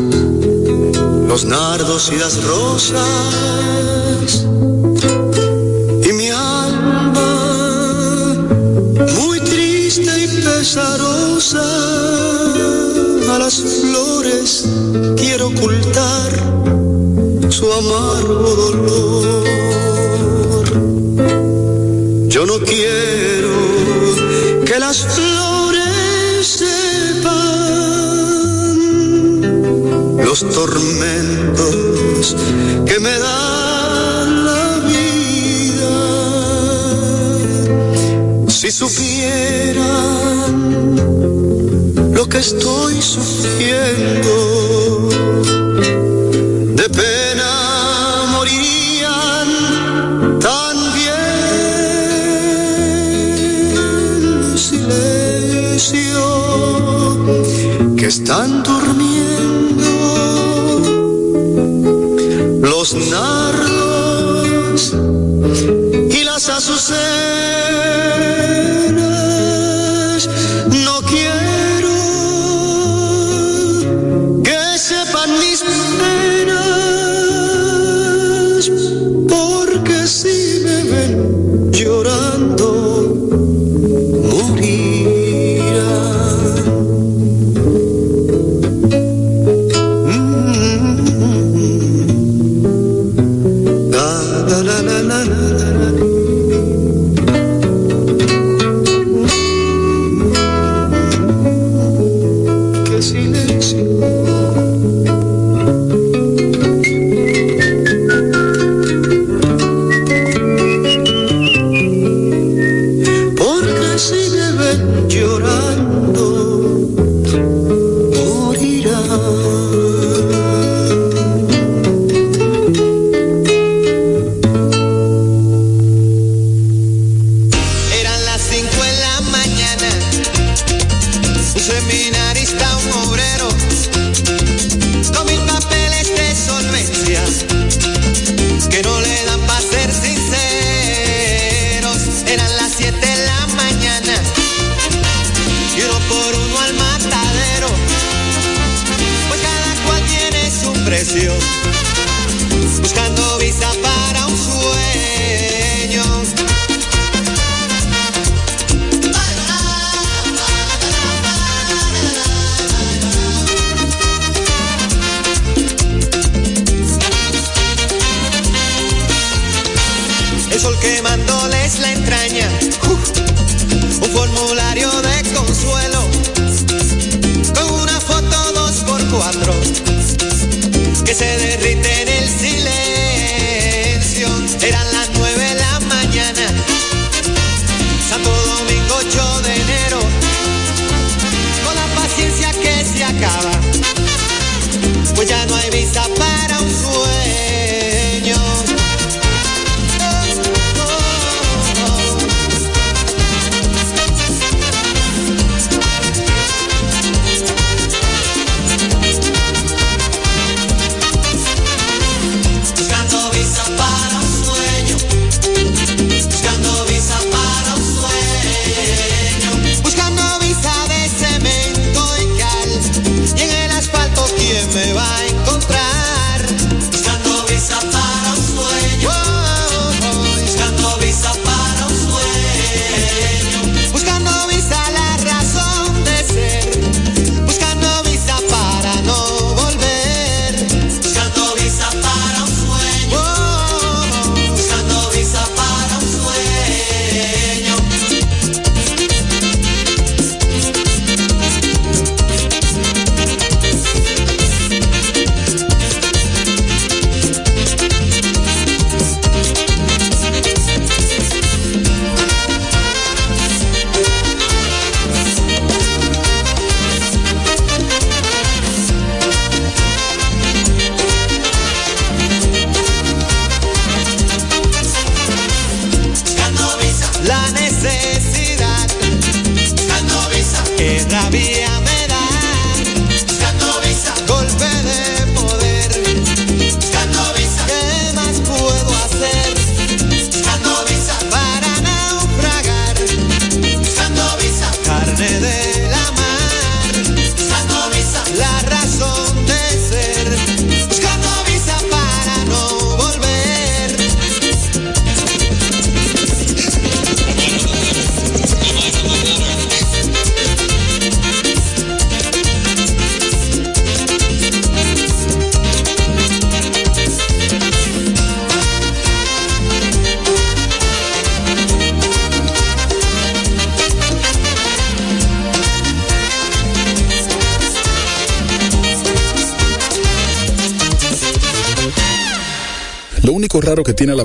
los nardos y las rosas. Y mi alma, muy triste y pesarosa, a las flores quiero ocultar su amargo dolor. los tormentos que me da la vida. Si supieran lo que estoy sufriendo, de pena morirían también. Silencio que es tanto los nardos y las azucenas.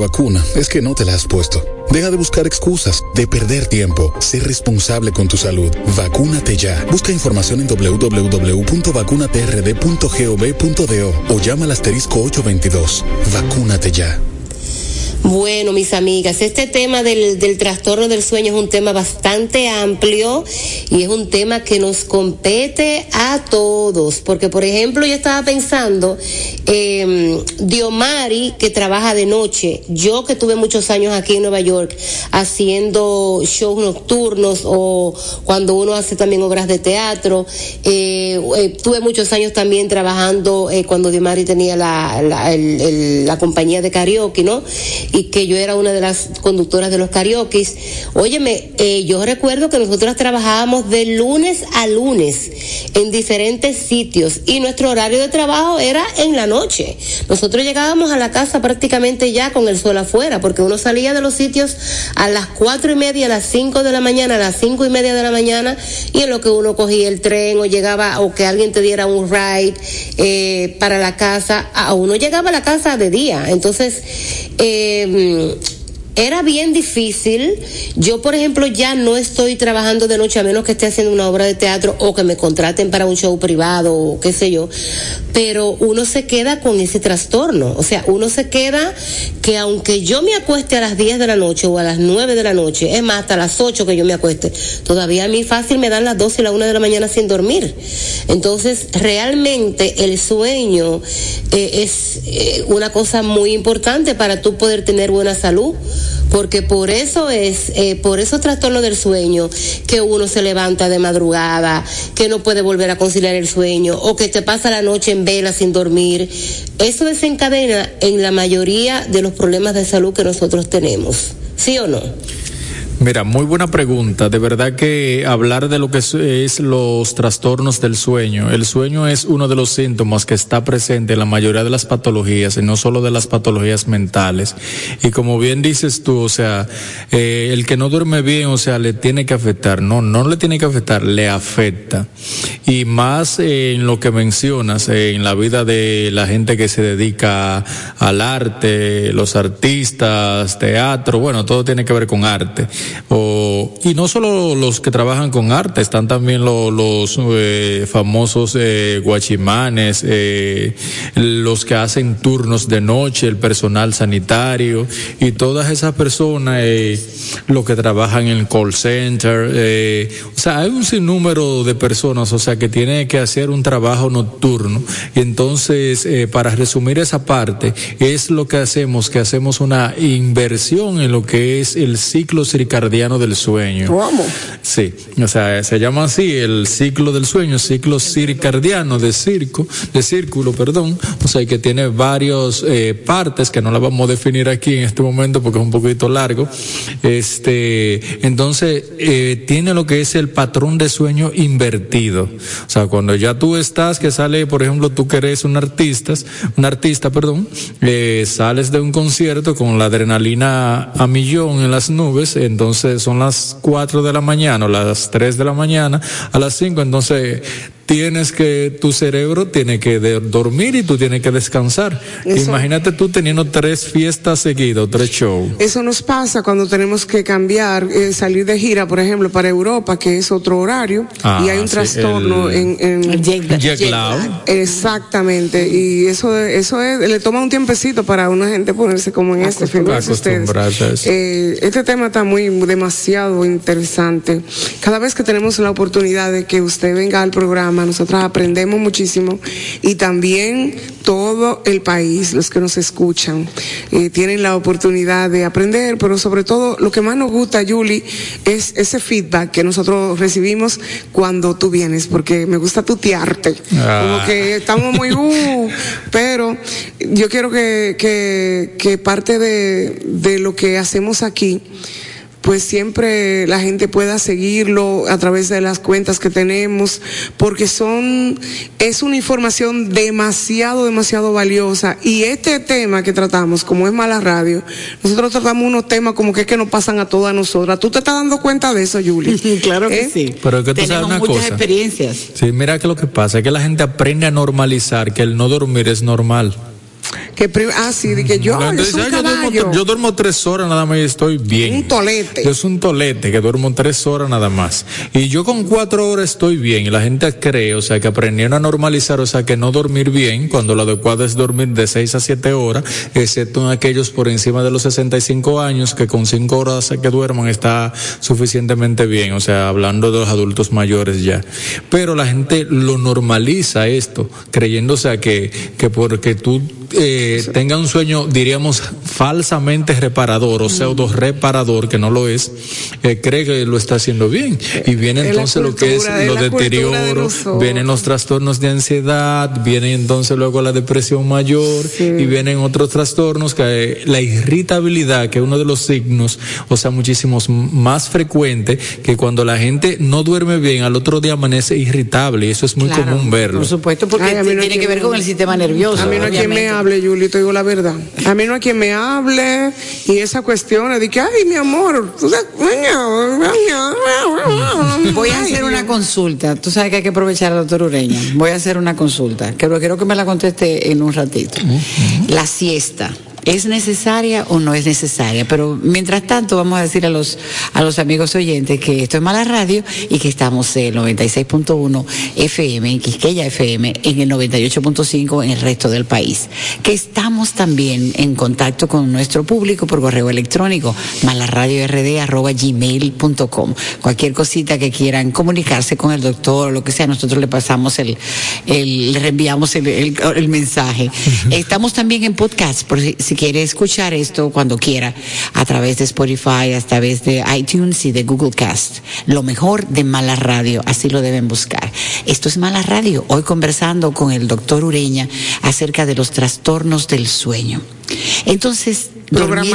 Vacuna es que no te la has puesto. Deja de buscar excusas, de perder tiempo. Sé responsable con tu salud. Vacúnate ya. Busca información en www.vacunatrd.gov.do o llama al asterisco 822. Vacúnate ya. Bueno, mis amigas, este tema del, del, trastorno del sueño es un tema bastante amplio y es un tema que nos compete a todos. Porque, por ejemplo, yo estaba pensando, eh, Diomari, que trabaja de noche, yo que tuve muchos años aquí en Nueva York haciendo shows nocturnos o cuando uno hace también obras de teatro, eh, eh, tuve muchos años también trabajando cuando Diomari tenía la, la, el, la compañía de karaoke, ¿no? y que yo era una de las conductoras de los karaoke. Óyeme, eh, yo recuerdo que nosotros trabajábamos de lunes a lunes en diferentes sitios y nuestro horario de trabajo era en la noche. Nosotros llegábamos a la casa prácticamente ya con el sol afuera, porque uno salía de los sitios las cuatro y media, a las cinco de la mañana, a las cinco y media de la mañana, y en lo que uno cogía el tren o llegaba, o que alguien te diera un ride eh, para la casa, a uno llegaba a la casa de día. Entonces, eh, era bien difícil. Yo, por ejemplo, ya no estoy trabajando de noche a menos que esté haciendo una obra de teatro o que me contraten para un show privado o qué sé yo. Pero uno se queda con ese trastorno. O sea, uno se queda que aunque yo me acueste a las 10 de la noche o a las 9 de la noche, es más, hasta las 8 que yo me acueste, todavía a mí fácil me dan las 12 y la 1 de la mañana sin dormir. Entonces, realmente el sueño eh, es eh, una cosa muy importante para tú poder tener buena salud porque por eso es, eh, por esos trastornos del sueño, que uno se levanta de madrugada, que no puede volver a conciliar el sueño, o que te pasa la noche en vela sin dormir. Eso desencadena en la mayoría de los problemas de salud que nosotros tenemos. ¿Sí o no? Mira, muy buena pregunta. De verdad que hablar de lo que es, es, los trastornos del sueño. El sueño es uno de los síntomas que está presente en la mayoría de las patologías y no solo de las patologías mentales. Y como bien dices tú, o sea, eh, el que no duerme bien, o sea, le tiene que afectar. No, no le tiene que afectar, le afecta. Y más en lo que mencionas, en la vida de la gente que se dedica al arte, los artistas, teatro, bueno, todo tiene que ver con arte. O, y no solo los que trabajan con arte, están también lo, los eh, famosos eh, guachimanes, eh, los que hacen turnos de noche, el personal sanitario y todas esas personas, los que trabajan en call center. o sea, hay un sinnúmero de personas, o sea, que tienen que hacer un trabajo nocturno. Y entonces, para resumir esa parte, es lo que hacemos, que hacemos una inversión en lo que es el ciclo circadiano del sueño. ¿Cómo? Sí, o sea, se llama así el ciclo del sueño, ciclo circadiano de circo, de círculo, perdón. O sea, que tiene varias eh, partes que no la vamos a definir aquí en este momento porque es un poquito largo. Este, entonces, eh, tiene lo que es el patrón de sueño invertido. O sea, cuando ya tú estás, que sale, por ejemplo, tú que eres un artista, un artista, perdón, eh, sales de un concierto con la adrenalina a millón en las nubes, entonces son las 4 de la mañana o las 3 de la mañana, a las 5, entonces tienes que, tu cerebro tiene que dormir y tú tienes que descansar. Eso. Imagínate tú teniendo tres fiestas seguidas, tres shows. Eso nos pasa cuando tenemos que cambiar, eh, salir de gira, por ejemplo, para Europa, que es otro horario, Ah, y hay un sí, trastorno el- en, en jet- Jet lag. Exactamente, y eso, eso es, le toma un tiempecito para una gente ponerse como en este, fíjense ustedes. Eh, este tema está muy demasiado interesante. Cada vez que tenemos la oportunidad de que usted venga al programa, nosotros aprendemos muchísimo y también todo el país, los que nos escuchan, eh, tienen la oportunidad de aprender, pero sobre todo lo que más nos gusta, Julie, es ese feedback que nosotros recibimos cuando tú vienes, porque me gusta tutearte. Ah. Como que estamos muy, uh, pero yo quiero que, que, que parte de, de lo que hacemos aquí, pues siempre la gente pueda seguirlo a través de las cuentas que tenemos, porque son, es una información demasiado, demasiado valiosa. Y este tema que tratamos, como es mala radio, nosotros tratamos unos temas como que es que nos pasan a todas nosotras. ¿Tú te estás dando cuenta de eso, Julie? claro que ¿Eh? sí. Pero es que tú Tenemos sabes una muchas cosa. experiencias. Sí, mira que lo que pasa es que la gente aprende a normalizar que el no dormir es normal. Que ah, sí, de que yo, es un "Ay, yo, duermo, yo duermo tres horas nada más y estoy bien. Un tolete. Yo es un tolete que duermo tres horas nada más. Y yo con cuatro horas estoy bien. Y la gente cree, o sea, que aprendieron a normalizar, o sea, que no dormir bien, cuando lo adecuado es dormir de seis a siete horas, excepto en aquellos por encima de los 65 años, que con cinco horas que duerman está suficientemente bien. O sea, hablando de los adultos mayores ya. Pero la gente lo normaliza esto, creyendo, o sea, que, que porque tú eh, tenga un sueño, diríamos, falsamente reparador o pseudo reparador, que no lo es, eh, cree que lo está haciendo bien. Y viene entonces lo que es es los de deterioros, vienen los trastornos de ansiedad, viene entonces luego la depresión mayor y vienen otros trastornos, que eh, la irritabilidad, que es uno de los signos, o sea, muchísimos más frecuente, que cuando la gente no duerme bien, al otro día amanece irritable y eso es muy Claro, común verlo. Por supuesto, porque Ay, no tiene que ver con el sistema nervioso. A mí no quien me. Hable, Yuli, te digo la verdad. A mí no hay quien me hable y esa cuestión de que, ay, mi amor, tú sabes, Voy a hacer una consulta. Tú sabes que hay que aprovechar al doctor Ureña. Voy a hacer una consulta. Pero quiero que me la conteste en un ratito. La siesta. ¿Es necesaria o no es necesaria? Pero mientras tanto vamos a decir a los, a los amigos oyentes que esto es Mala Radio y que estamos en el 96.1 FM, en Quisqueya FM, en el 98.5 en el resto del país. Que estamos también en contacto con nuestro público por correo electrónico, malaradiord.gmail.com. Cualquier cosita que quieran comunicarse con el doctor o lo que sea, nosotros le pasamos el, el le reenviamos el, el- el mensaje. Estamos también en podcast, por si, quiere escuchar esto cuando quiera, a través de Spotify, a través de iTunes y de Google Cast. Lo mejor de Mala Radio, así lo deben buscar. Esto es Mala Radio, hoy conversando con el doctor Ureña acerca de los trastornos del sueño. Entonces, dormir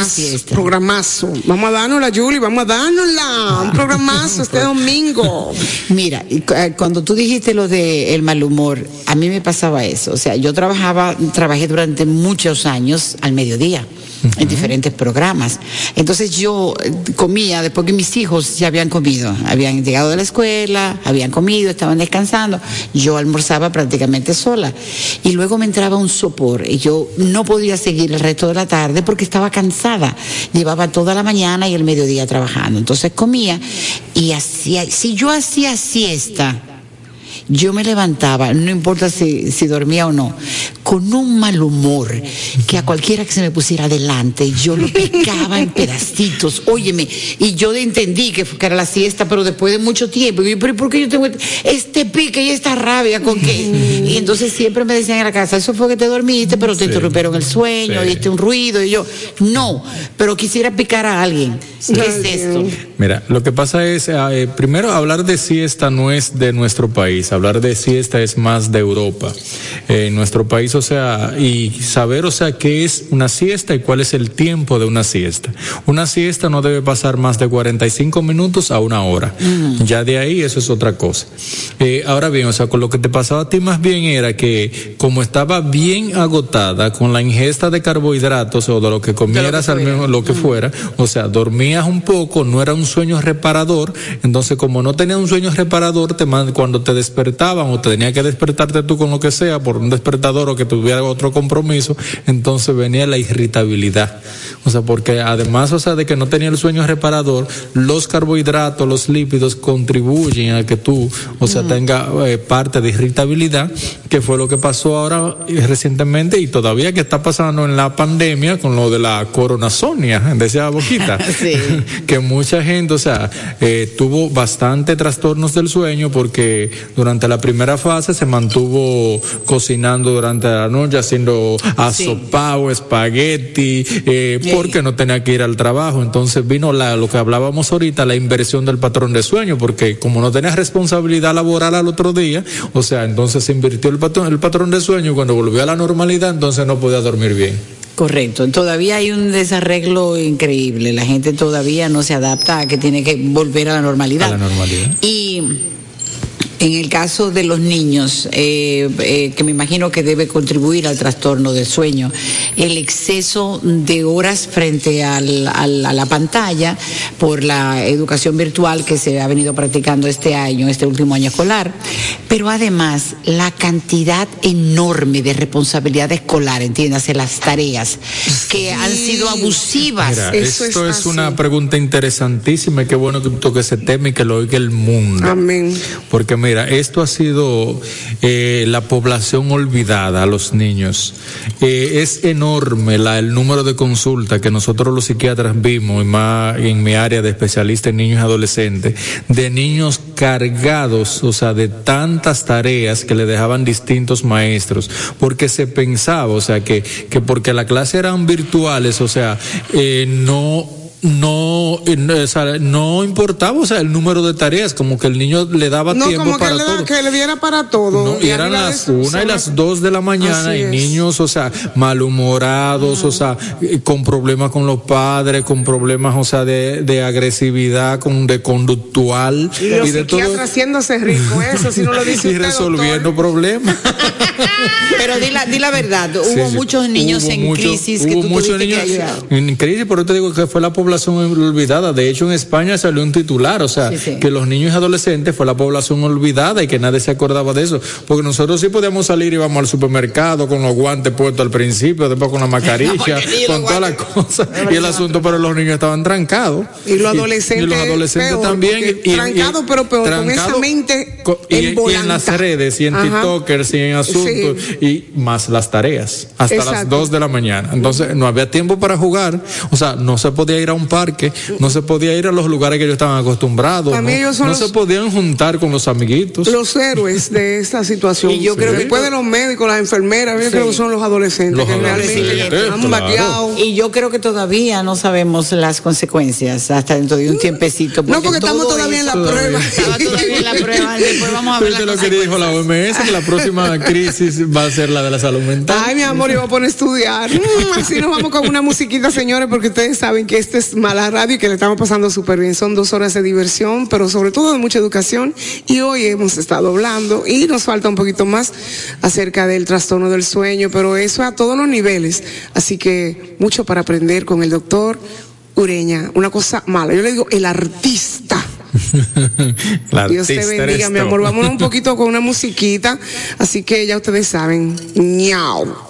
Programazo. Vamos a dárnosla, Yuli, vamos a dárnosla. Un programazo este domingo. Mira, eh, cuando tú dijiste lo de el mal humor, a mí me pasaba eso. O sea, yo trabajaba, trabajé durante muchos años al mediodía en diferentes programas. Entonces yo eh, comía después que mis hijos ya habían comido, habían llegado de la escuela, habían comido, estaban descansando. Yo almorzaba prácticamente sola y luego me entraba un sopor y yo no podía seguir el resto de la tarde porque estaba cansada. Llevaba toda la mañana y el mediodía trabajando. Entonces comía y hacía, si yo hacía siesta, yo me levantaba, no importa si, si dormía o no, con un mal humor que a cualquiera que se me pusiera adelante, yo lo picaba en pedacitos, óyeme, y yo entendí que, fue- que era la siesta, pero después de mucho tiempo, y yo, pero ¿por qué yo tengo este pique y esta rabia? ¿Con qué? Y entonces siempre me decían en la casa, eso fue que te dormiste, pero te interrumpieron el sueño, Sí. oíste un ruido, y yo, no, pero quisiera picar a alguien. ¿Qué es esto? Mira, lo que pasa es, eh, primero, hablar de siesta no es de nuestro país, hablar de siesta es más de Europa. Eh, en nuestro país, o sea, y saber, o sea, qué es una siesta y cuál es el tiempo de una siesta. Una siesta no debe pasar más de 45 minutos a una hora. Ya de ahí, eso es otra cosa. Eh, ahora bien, o sea, con lo que te pasaba a ti más bien era que, como estaba bien agotada con la ingesta de carbohidratos o de lo que comieras al mismo, lo que fuera, o sea, dormías un poco, no era un sueño reparador, entonces como no tenías un sueño reparador, te cuando te despertaban o te tenía que despertarte tú con lo que sea, por un despertador o que tuviera otro compromiso, entonces venía la irritabilidad. O sea, porque además, o sea, de que no tenía el sueño reparador, los carbohidratos, los lípidos contribuyen a que tú, o sea, tenga eh, parte de irritabilidad, que fue lo que pasó ahora eh, recientemente y todavía que está pasando en la pandemia con lo de la coronazonia, decía Boquita. que mucha gente, o sea, eh, tuvo bastante trastornos del sueño porque durante la primera fase se mantuvo cocinando durante la noche, haciendo asopao, espagueti, eh, porque no tenía que ir al trabajo. Entonces vino la, lo que hablábamos ahorita, la inversión del patrón de sueño, porque como no tenía responsabilidad laboral al otro día, o sea, entonces se invirtió el patrón, el patrón de sueño y cuando volvió a la normalidad, entonces no podía dormir bien. Correcto, todavía hay un desarreglo increíble, la gente todavía no se adapta a que tiene que volver a la normalidad. A la normalidad. Y En el caso de los niños, eh, eh, que me imagino que debe contribuir al trastorno del sueño, el exceso de horas frente al- al- a la pantalla por la educación virtual que se ha venido practicando este año, este último año escolar, pero además la cantidad enorme de responsabilidad escolar, entiéndase, las tareas que han sido abusivas. Mira, esto es, una pregunta interesantísima y qué bueno que toque ese tema y que lo oiga el mundo. Amén. Porque mira, esto ha sido eh, la población olvidada los niños. Eh, es enorme la, el número de consultas que nosotros los psiquiatras vimos, y más en mi área de especialista en niños y adolescentes, de niños cargados, o sea, de tantas tareas que le dejaban distintos maestros, porque se pensaba, o sea, que, que porque la clase eran virtuales, o sea, eh, no no, eh, no, o sea, no importaba, o sea, el número de tareas, como que el niño le daba No, tiempo como que para le, da- todo. que le diera para todo. No, y eran las eso, una y las dos de la mañana Así y es. niños, o sea, malhumorados, o sea, eh, con problemas con los padres, con problemas, o sea, de, de agresividad, con de conductual Y los y de todo. psiquiatras haciéndose rico, eso, si no lo dice y usted, resolviendo problemas. Pero di la, di la verdad, hubo Sí, muchos niños Hubo en mucho- crisis que hubo tú muchos que niños ayudar. en crisis, pero te digo que fue la población olvidada. De hecho, en España salió un titular, o sea, Sí, sí. que los niños y adolescentes fue la población olvidada y que nadie se acordaba de eso. Porque nosotros sí podíamos salir y íbamos al supermercado con los guantes puestos al principio, después con la mascarilla, con todas las cosas. Y el asunto, pero los niños estaban trancados. Y los adolescentes. Y, los adolescentes peor, también. porque y- y- trancado, pero peor, con esa trancado mente y, y en las redes y en Ajá. TikTokers y en asuntos y más las tareas hasta las Exacto. 2 de la mañana. Entonces no había tiempo para jugar, o sea, no se podía ir a un parque, no se podía ir a los lugares que ellos estaban acostumbrados, Para mí no, ellos son no los- se podían juntar con los amiguitos. Los héroes de esta situación. Y yo creo que- después de los médicos, las enfermeras, yo Sí. creo que son los adolescentes Los que adolescentes, realmente han claro. Y yo creo que todavía no sabemos las consecuencias hasta dentro de un tiempecito. No, porque estamos todavía en la eso- prueba. Estaba todavía en la prueba, después vamos a ver las lo que dijo la OMS, que la próxima crisis va a ser la de la salud mental. Ay, mi amor, yo voy a poner a estudiar. Mm, así nos vamos con una musiquita, señores, porque ustedes saben que este es Mala Radio y que le estamos pasando súper bien. Son dos horas de diversión, pero sobre todo de mucha educación. Y hoy hemos estado hablando y nos falta un poquito más acerca del trastorno del sueño, pero eso a todos los niveles. Así que mucho para aprender con el doctor Ureña. Una cosa mala. Yo le digo el artista. Dios te bendiga, mi amor. Vámonos un poquito con una musiquita. Así que ya ustedes saben. ñao.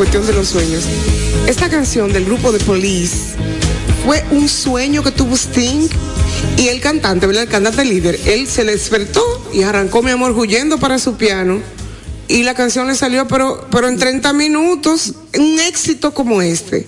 Cuestión de los sueños. Esta canción del grupo de Police fue un sueño que tuvo Sting y el cantante, ¿verdad? El cantante líder, él se le despertó y arrancó, mi amor, huyendo para su piano. Y la canción le salió, pero, pero en 30 minutos, un éxito como este.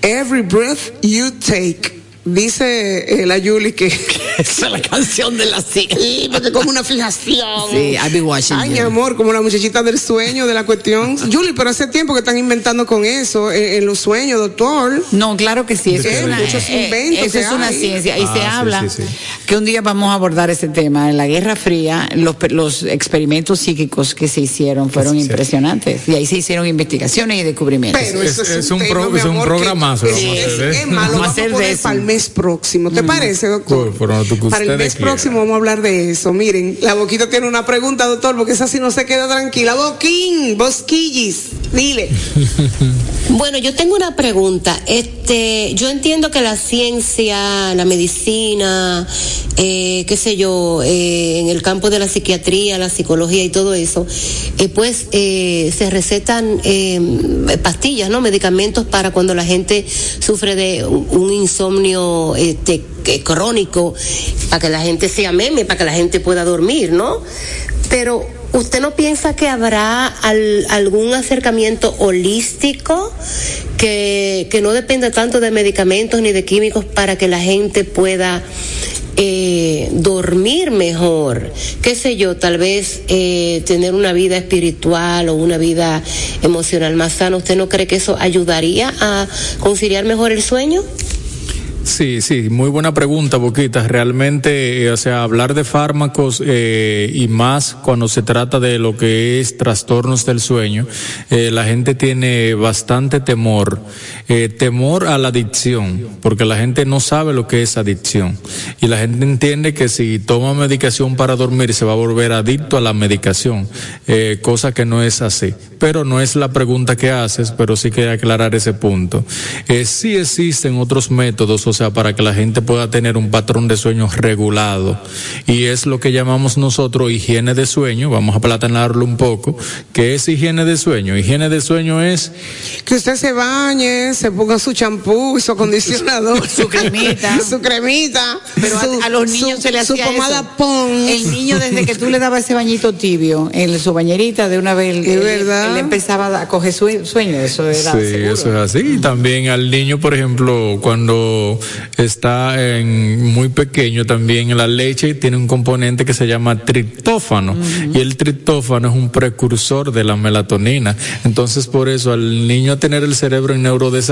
Every breath you take. Dice eh, la Yuli que Esa es la canción de la sí. Sí, porque como una fijación. Sí, I'll be watching Ay, you. mi amor, como la muchachita del sueño, de la cuestión. Julie, pero hace tiempo que están inventando con eso, eh, en, los sueños, doctor. No, claro que sí. Eso Eh, es una, muchos eh, inventos eso es una hay. ciencia. Y Ah, se sí, habla sí, sí. Que un día vamos a abordar ese tema. En la Guerra Fría, los, pe- los experimentos psíquicos que se hicieron fueron Sí. impresionantes. Y ahí se hicieron investigaciones y descubrimientos. Pero Es- eso es, es un, un tema, pro- es un amor, programazo, es- más, lo Vamos a poner eso. para el mes próximo. ¿Te parece, doctor? Uy, pero lo que Para el mes próximo vamos a hablar de eso. Miren, la boquita tiene una pregunta, doctor, porque esa sí no se queda tranquila. Boquín, bosquillis. Dile. Bueno, yo tengo una pregunta. Este, yo entiendo que la ciencia, la medicina, eh, qué sé yo, eh, en el campo de la psiquiatría, la psicología y todo eso, eh, pues eh, se recetan eh, pastillas, ¿no? Medicamentos para cuando la gente sufre de un, insomnio este, crónico, para que la gente sea meme, para que la gente pueda dormir, ¿no? Pero ¿Usted no piensa que habrá al- algún acercamiento holístico que, que no dependa tanto de medicamentos ni de químicos para que la gente pueda eh, dormir mejor? ¿Qué sé yo? Tal vez eh, tener una vida espiritual o una vida emocional más sana. ¿Usted no cree que eso ayudaría a conciliar mejor el sueño? Sí, sí, muy buena pregunta, Boquita. Realmente, eh, o sea, hablar de fármacos eh, y más cuando se trata de lo que es trastornos del sueño, eh, la gente tiene bastante temor, eh, temor a la adicción, porque la gente no sabe lo que es adicción. Y la gente entiende que si toma medicación para dormir se va a volver adicto a la medicación, eh, cosa que no es así. Pero no es la pregunta que haces, pero sí que aclarar ese punto. Eh, sí existen otros métodos, o sea, para que la gente pueda tener un patrón de sueño regulado. Y es lo que llamamos nosotros higiene de sueño. Vamos a platanarlo un poco. ¿Qué es higiene de sueño? Higiene de sueño es Que usted se bañe, se ponga su champú y su acondicionador. Su cremita. su cremita. Pero a- su- a, los niños su- se le su hacía pomada eso. Pons. El niño desde que tú le dabas ese bañito tibio en su bañerita de una vez, él, Es verdad. él empezaba a coger sue- sueño, eso era Sí, seguro. eso es así. Y también al niño, por ejemplo, cuando está en muy pequeño, también la leche tiene un componente que se llama triptófano. Y el triptófano es un precursor de la melatonina. Entonces, por eso, al niño tener el cerebro en neurodesarrollo,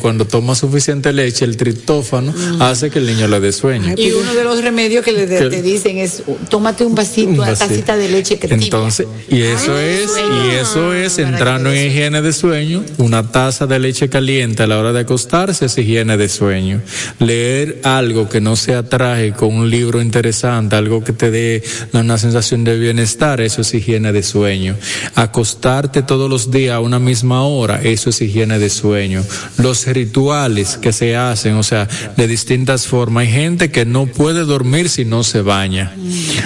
cuando toma suficiente leche, el triptófano hace que el niño le dé sueño. Y uno de los remedios que le de- Que- te dicen es tómate un vasito, Un una tacita de leche que tibia. Entonces, y eso es, y eso es entrando en higiene de sueño, una taza de leche caliente a la hora de acostarse es higiene de sueño. Leer algo que no sea trágico, un libro interesante, algo que te dé una sensación de bienestar, eso es higiene de sueño. Acostarte todos los días a una misma hora, eso es higiene de sueño. Los rituales que se hacen, o sea, de distintas formas. Hay gente que no puede dormir si no se baña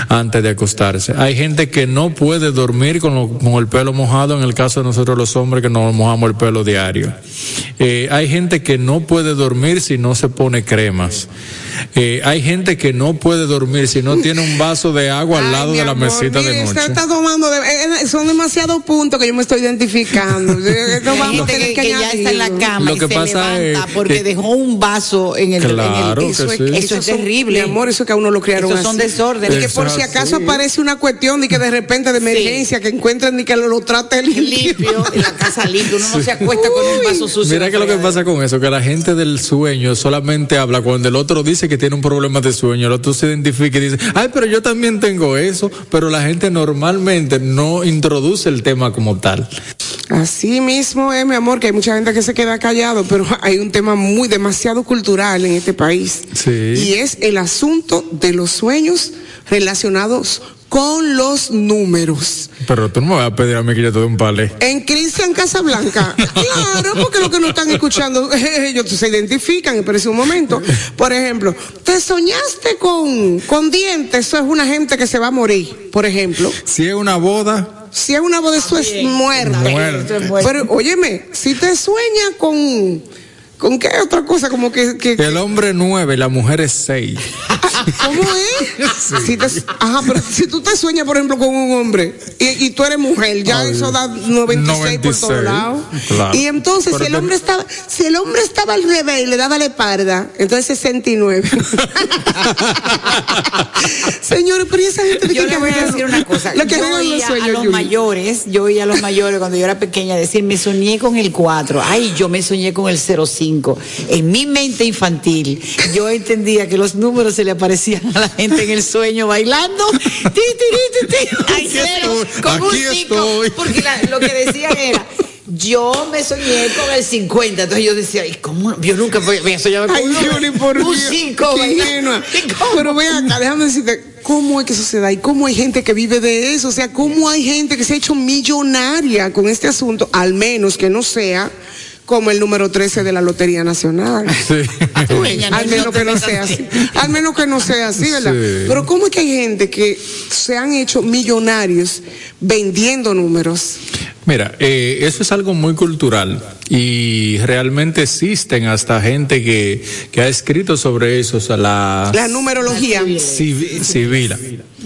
antes de acostarse. Hay gente que no puede dormir con, con el pelo mojado, en el caso de nosotros los hombres que nos mojamos el pelo diario. Eh, hay gente que no puede dormir si no se pone cremas. Eh, hay gente que no puede dormir si no tiene un vaso de agua al lado de la amor, mesita mire, de usted noche. está tomando, de- eh, eh, son demasiados puntos que yo me estoy identificando. Hay vamos a gente tener que, que que ya está en la cama Lo y que se pasa levanta es porque que- dejó un vaso en el, en el- Claro que Eso es, sí. Eso es son- terrible. Mi amor, eso que a uno lo criaron Esos son así. desórdenes. Y que por Eso si acaso aparece una cuestión de que de repente de emergencia, que encuentren ni que lo, lo trate limpio. limpio, en la casa limpio, uno no se acuesta con un vaso sucio. Mira que lo que pasa con eso, que la gente del sueño solamente habla cuando el otro dice que tiene un problema de sueño, el otro se identifica y dice, ay, pero yo también tengo eso, pero la gente normalmente no introduce el tema como tal. Así mismo es, mi amor, que hay mucha gente que se queda callado, pero hay un tema muy demasiado cultural en este país. Sí. Y es el asunto de los sueños relacionados con los números. Pero tú no me vas a pedir a mí que yo te dé un palé. En Cristian Casablanca, claro, porque los que no están escuchando, ellos se identifican, pero es un momento. Por ejemplo, te soñaste con, con dientes, eso es una gente que se va a morir, por ejemplo. Si es una boda, Si es una boda, eso es muerte. Muerte. Pero, óyeme, si te sueñas con, ¿con qué otra cosa? Como que, que el hombre nueve la mujer es seis. ¿cómo es? Si te- ajá, pero si tú te sueñas, por ejemplo, con un hombre y, y tú eres mujer, ya Ay, eso da 96, por todos 96, lados. claro. Y entonces, Pero si el te- hombre estaba, si el hombre estaba al revés y le daba la espalda, entonces 69. Señores, pero ¿y esa gente de Yo qué le voy a decir una cosa. Lo que yo oía a los Yuli. mayores, yo oía a los mayores cuando yo era pequeña decir, me soñé con el 4. Ay, yo me soñé con el 05. En mi mente infantil, yo entendía que los números se le aparecían a la gente en el sueño bailando. Ti, ti, ti, ti, ti, un Aquí cero estoy, con un. Porque la- lo que decían era. Yo me soñé con el 50, entonces yo decía, ¿y cómo? Yo nunca voy voy a soñar con Ay, por un Dios, 5. qué ingenua. Pero ven acá, déjame decirte, ¿cómo es que eso se da? ¿Y cómo hay gente que vive de eso? O sea, ¿cómo hay gente que se ha hecho millonaria con este asunto? Al menos que no sea como el número 13 de la Lotería Nacional. Al menos que no sea así. Al menos que no sea así, ¿verdad? Sí. Pero ¿cómo es que hay gente que se han hecho millonarios vendiendo números? Mira, eh, eso es algo muy cultural y realmente existen hasta gente que, que ha escrito sobre eso, o sea, la, La numerología. civi- civil.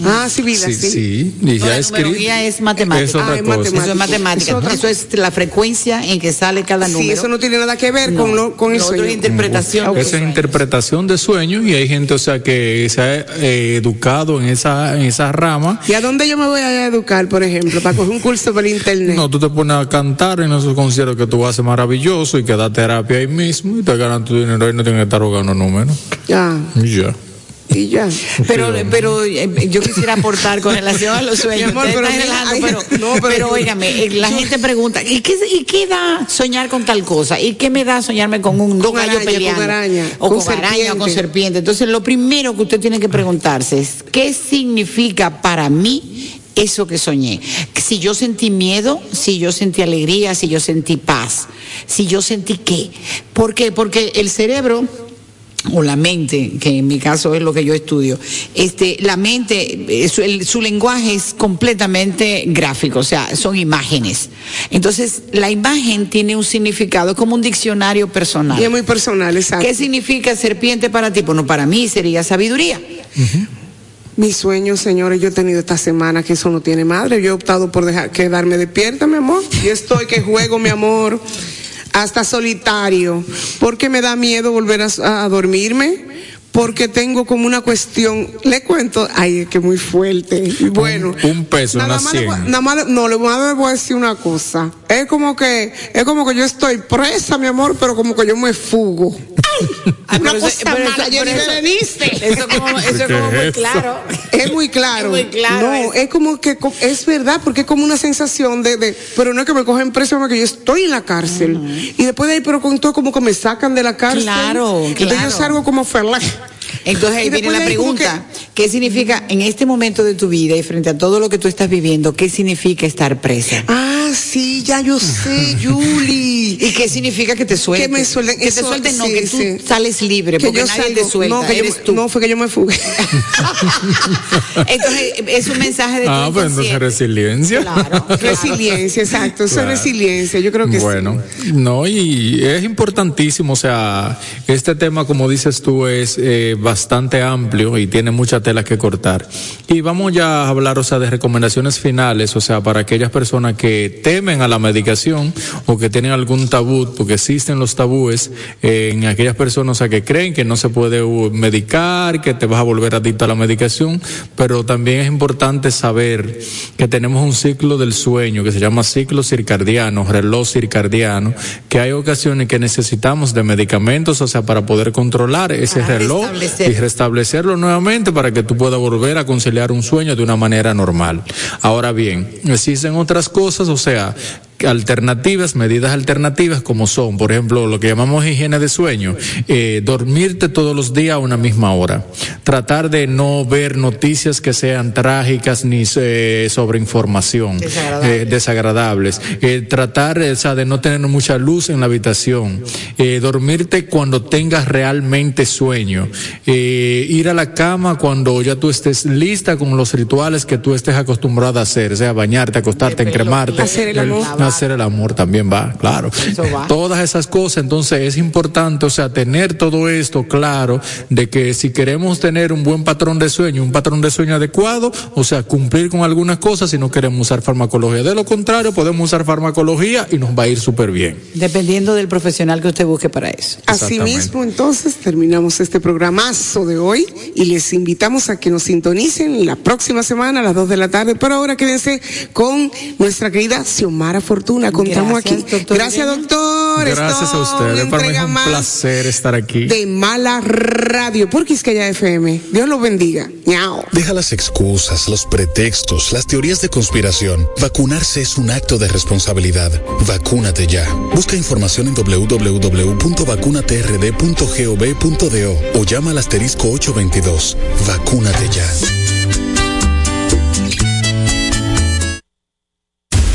Ah, civil, Sí, sí. sí, y ya la ha escrito. numerología es matemática. Es otra Ah, es cosa. matemática. Eso es matemática. Eso es la frecuencia en que sale cada número. Sí, eso no tiene nada que ver No. con, lo, con el sueño. es interpretación. Esa es interpretación de sueños y hay gente, o sea, que se ha eh, educado en esa, en esa rama. ¿Y a dónde yo me voy a educar, por ejemplo, para coger un curso por internet? No, tú te pones a cantar en esos conciertos que tú haces maravilloso y que da terapia ahí mismo y te ganan tu dinero y no tienes que estar jugando números. Ya, Y ya. y ya. Pero, pero eh, yo quisiera aportar con relación a los sueños. Amor, pero hay- pero, no, pero pero óigame, eh, la gente pregunta, ¿y qué, ¿y qué da soñar con tal cosa? ¿Y qué me da soñarme con un Con gallo araña, peleando? con araña, o con con, araña o con serpiente. Entonces, lo primero que usted tiene que preguntarse es, ¿qué significa para mí eso que soñé? Si yo sentí miedo, si yo sentí alegría, si yo sentí paz, si yo sentí qué. ¿Por qué? Porque el cerebro o la mente, que en mi caso es lo que yo estudio, este, la mente, eh, su, el- su lenguaje es completamente gráfico, o sea, son imágenes. Entonces, la imagen tiene un significado, es como un diccionario personal. Y es muy personal, exacto. ¿Qué significa serpiente para ti? Bueno, para mí sería sabiduría. Mis sueños, señores, yo he tenido esta semana que eso no tiene madre. Yo he optado por dejar quedarme despierta, mi amor. Yo estoy que juego, mi amor, hasta solitario, porque me da miedo volver a, a dormirme. Porque tengo como una cuestión, le cuento, ay, es que muy fuerte. Bueno, Un peso nada la más, le voy, 100. nada más le- no, le voy, a- decir una cosa. Es como que, es como que yo estoy presa, mi amor, pero como que yo me fugo. Ah, Una pero cosa pero mala, eso- Berenice. Eso, como, eso es como ¿Qué muy claro. Es muy claro. Es muy claro No, eso. es como que es verdad, porque es como una sensación de, de pero no es que me cogen preso, sino que yo estoy en la cárcel. Y después de ahí, pero con todo como que me sacan de la cárcel. Claro, Entonces claro. yo salgo como feliz. Entonces ahí Y viene la pregunta, ¿qué significa en este momento de tu vida y frente a todo lo que tú estás viviendo, qué significa estar presa? Ah, sí, ya yo sé, Julie. ¿Y qué significa que te suelten? Que me suelten. Que te suelten, no, sí, que tú sí. sales libre, Que porque yo nadie salgo- te suelta, no, que yo, eres tú. no, fue que yo me fugué. Entonces es un mensaje de tu Ah, pues entonces resiliencia. Claro, claro. resiliencia, exacto. Eso Claro. es resiliencia, yo creo que bueno, no, y es importantísimo, o sea, este tema, como dices tú, es eh, bastante amplio y tiene mucha tela que cortar. Y vamos ya a hablar, o sea, de recomendaciones finales, o sea, para aquellas personas que temen a la medicación o que tienen algún tabú, porque existen los tabúes eh, en aquellas personas, o sea, que creen que no se puede medicar, que te vas a volver adicto a la medicación, pero también es importante saber que tenemos un ciclo del sueño que se llama ciclo circadiano, reloj circadiano, que hay ocasiones que necesitamos de medicamentos, o sea, para poder controlar ese Para reloj y restablecerlo nuevamente para que tú puedas volver a conciliar un sueño de una manera normal. Ahora bien, existen otras cosas, o sea, alternativas, medidas alternativas como son, por ejemplo, lo que llamamos higiene de sueño, eh, dormirte todos los días a una misma hora, tratar de no ver noticias que sean trágicas ni eh, sobre información Desagradables. eh, desagradables, eh, tratar o sea, de no tener mucha luz en la habitación, eh, dormirte cuando tengas realmente sueño, eh, ir a la cama cuando ya tú estés lista con los rituales que tú estés acostumbrada a hacer, o sea, bañarte, acostarte, encremarte, Hacer el amor. Hacer el amor también va, claro. Eso va. Todas esas cosas, entonces es importante, o sea, tener todo esto claro de que si queremos tener un buen patrón de sueño, un patrón de sueño adecuado, o sea, cumplir con algunas cosas si no queremos usar farmacología. De lo contrario, podemos usar farmacología y nos va a ir súper bien. Dependiendo del profesional que usted busque para eso. Asimismo, entonces, terminamos este programazo de hoy y les invitamos a que nos sintonicen la próxima semana a las 2 de la tarde. Pero ahora quédense con nuestra querida Xiomara Fortunato. Fortuna contamos Gracias, aquí. doctor Gracias, doctor. Gracias a ustedes. Para mí es un placer estar aquí. De Mala Radio por Quisqueya FM. Dios lo bendiga. Ñao. Deja las excusas, los pretextos, las teorías de conspiración. Vacunarse es un acto de responsabilidad. Vacúnate ya. Busca información en www.vacunatrd.gov.do o llama al asterisco 822. Vacúnate ya.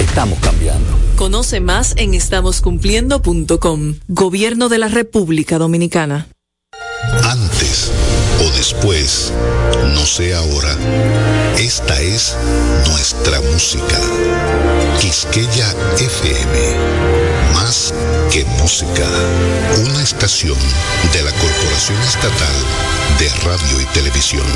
Estamos cambiando. Conoce más en estamoscumpliendo.com. Gobierno de la República Dominicana. Antes o después, no sé ahora. Esta es nuestra música. Quisqueya FM. Más que música. Una estación de la Corporación Estatal de Radio y Televisión.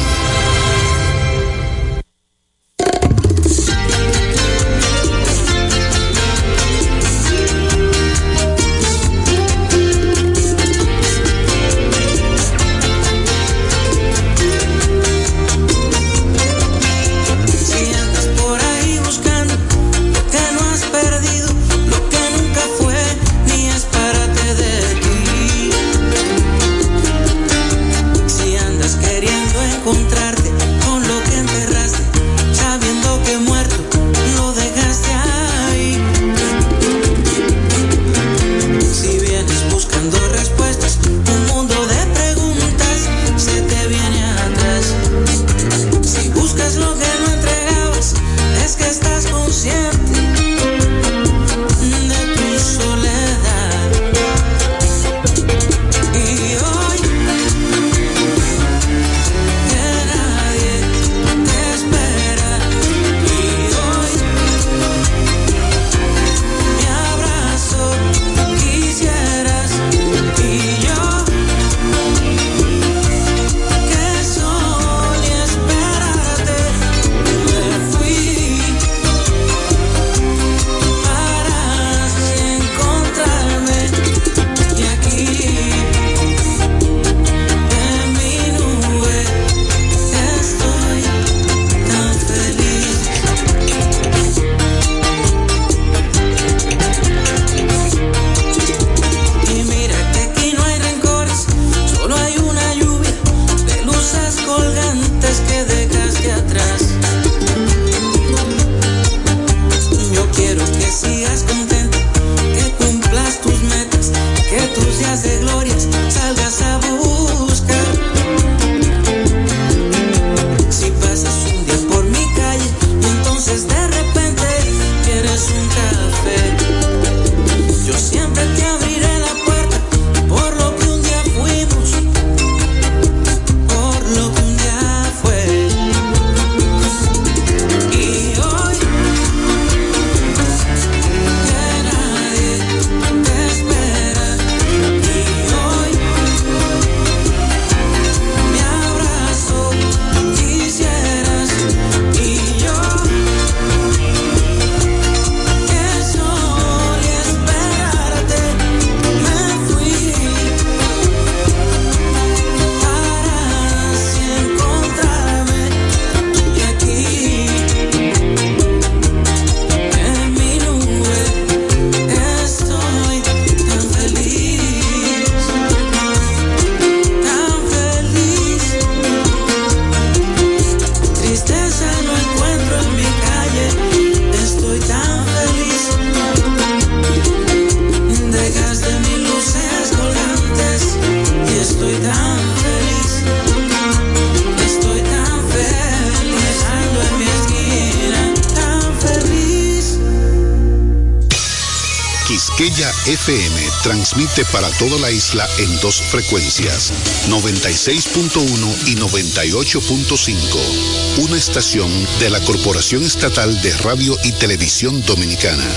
Para toda la isla en dos frecuencias, 96.1 y 98.5. Una estación de la Corporación Estatal de Radio y Televisión Dominicana.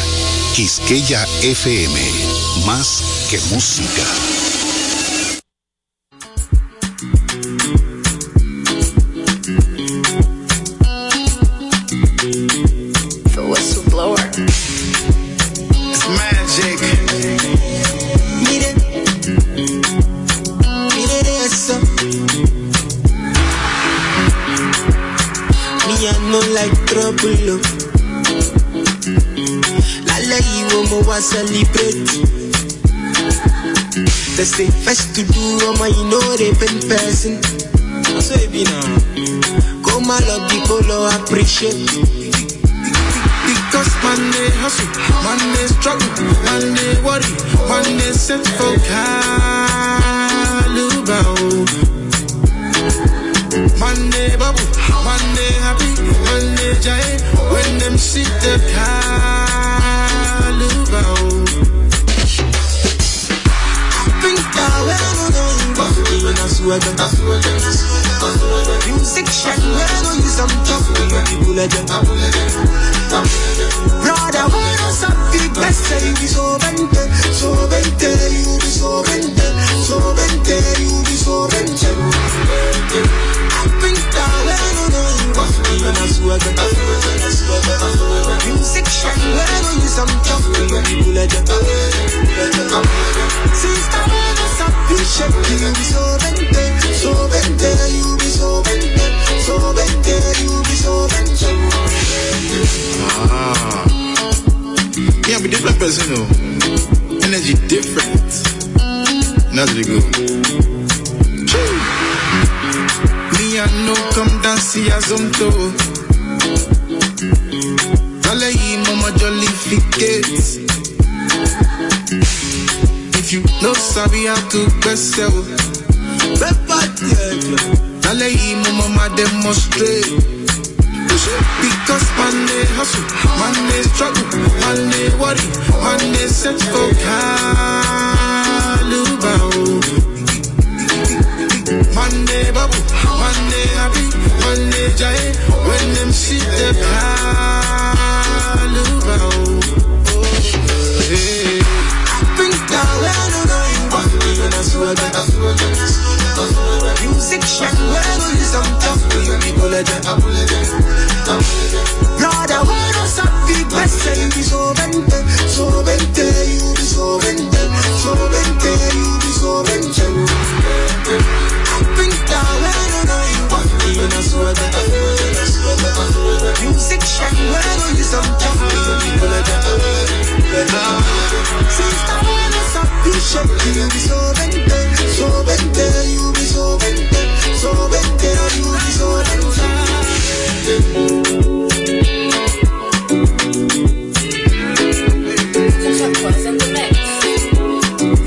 Quisqueya FM, más que música. Appreciate. Because man they hustle, man they struggle, man they worry, man they set for Calubao. Oh. Man they bubble, man they happy, man they giant when them see the Calubao. Oh. Think that when I know you got legend. Brother, when I stop the best, you be so bente, so bente, you be so bente, so bente, you be so bente. I think that when I know you some tough people legend. Sister, papers, you know. Energy different. That's the good. Me and no come dance here some too. mama jolly mama jollificate. If you know sabi how to best sell. Dale y mama demonstrate. Because man they hustle, man they struggle, man they worry, man they set for Calubao. Oh. Man they bubble, man they happy, man they giant when them see the Calubao. Oh. Hey. Think that when I know you want me in a swagger. Music conviction. Them. Lord, I want us a big blessing. Be so bent, so bent, you be so bent, so bent, you be so vente. Think that when I know you want me, I swear that I. Music shine, when we some tough, we only bullet them. Sister, when you be so bente, so bente, you be so bente, so bente, you be so bente.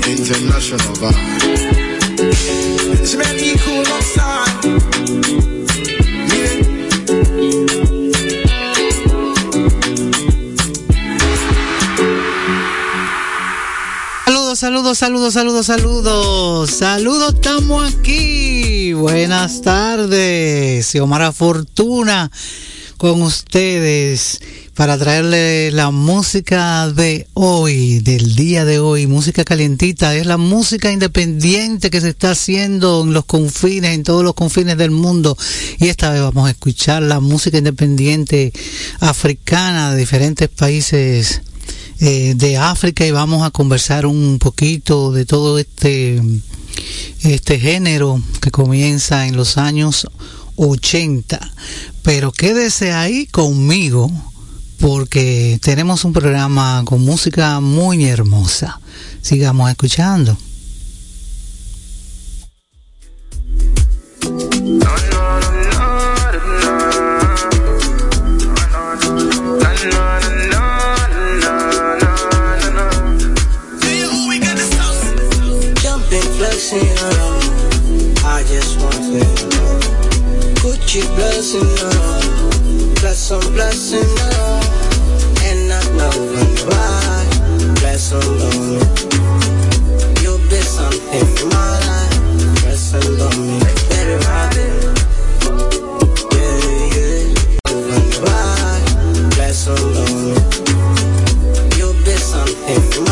International vibe. It's really cool outside. Saludos, saludos, saludos, saludos, saludos. Estamos aquí. Buenas tardes. Xiomara Fortuna con ustedes para traerle la música de hoy, del día de hoy, música calientita. Es la música independiente que se está haciendo en los confines, en todos los confines del mundo. Y esta vez vamos a escuchar la música independiente africana de diferentes países eh, de África y vamos a conversar un poquito de todo este este género que comienza en los años 80. Pero quédese ahí conmigo porque tenemos un programa con música muy hermosa. Sigamos escuchando. blessing. I just want to know. Gucci blessing around. Bless some blessing around. And I know why. Bless on me. You be something in my life. Bless on me. Better. Bless. You be something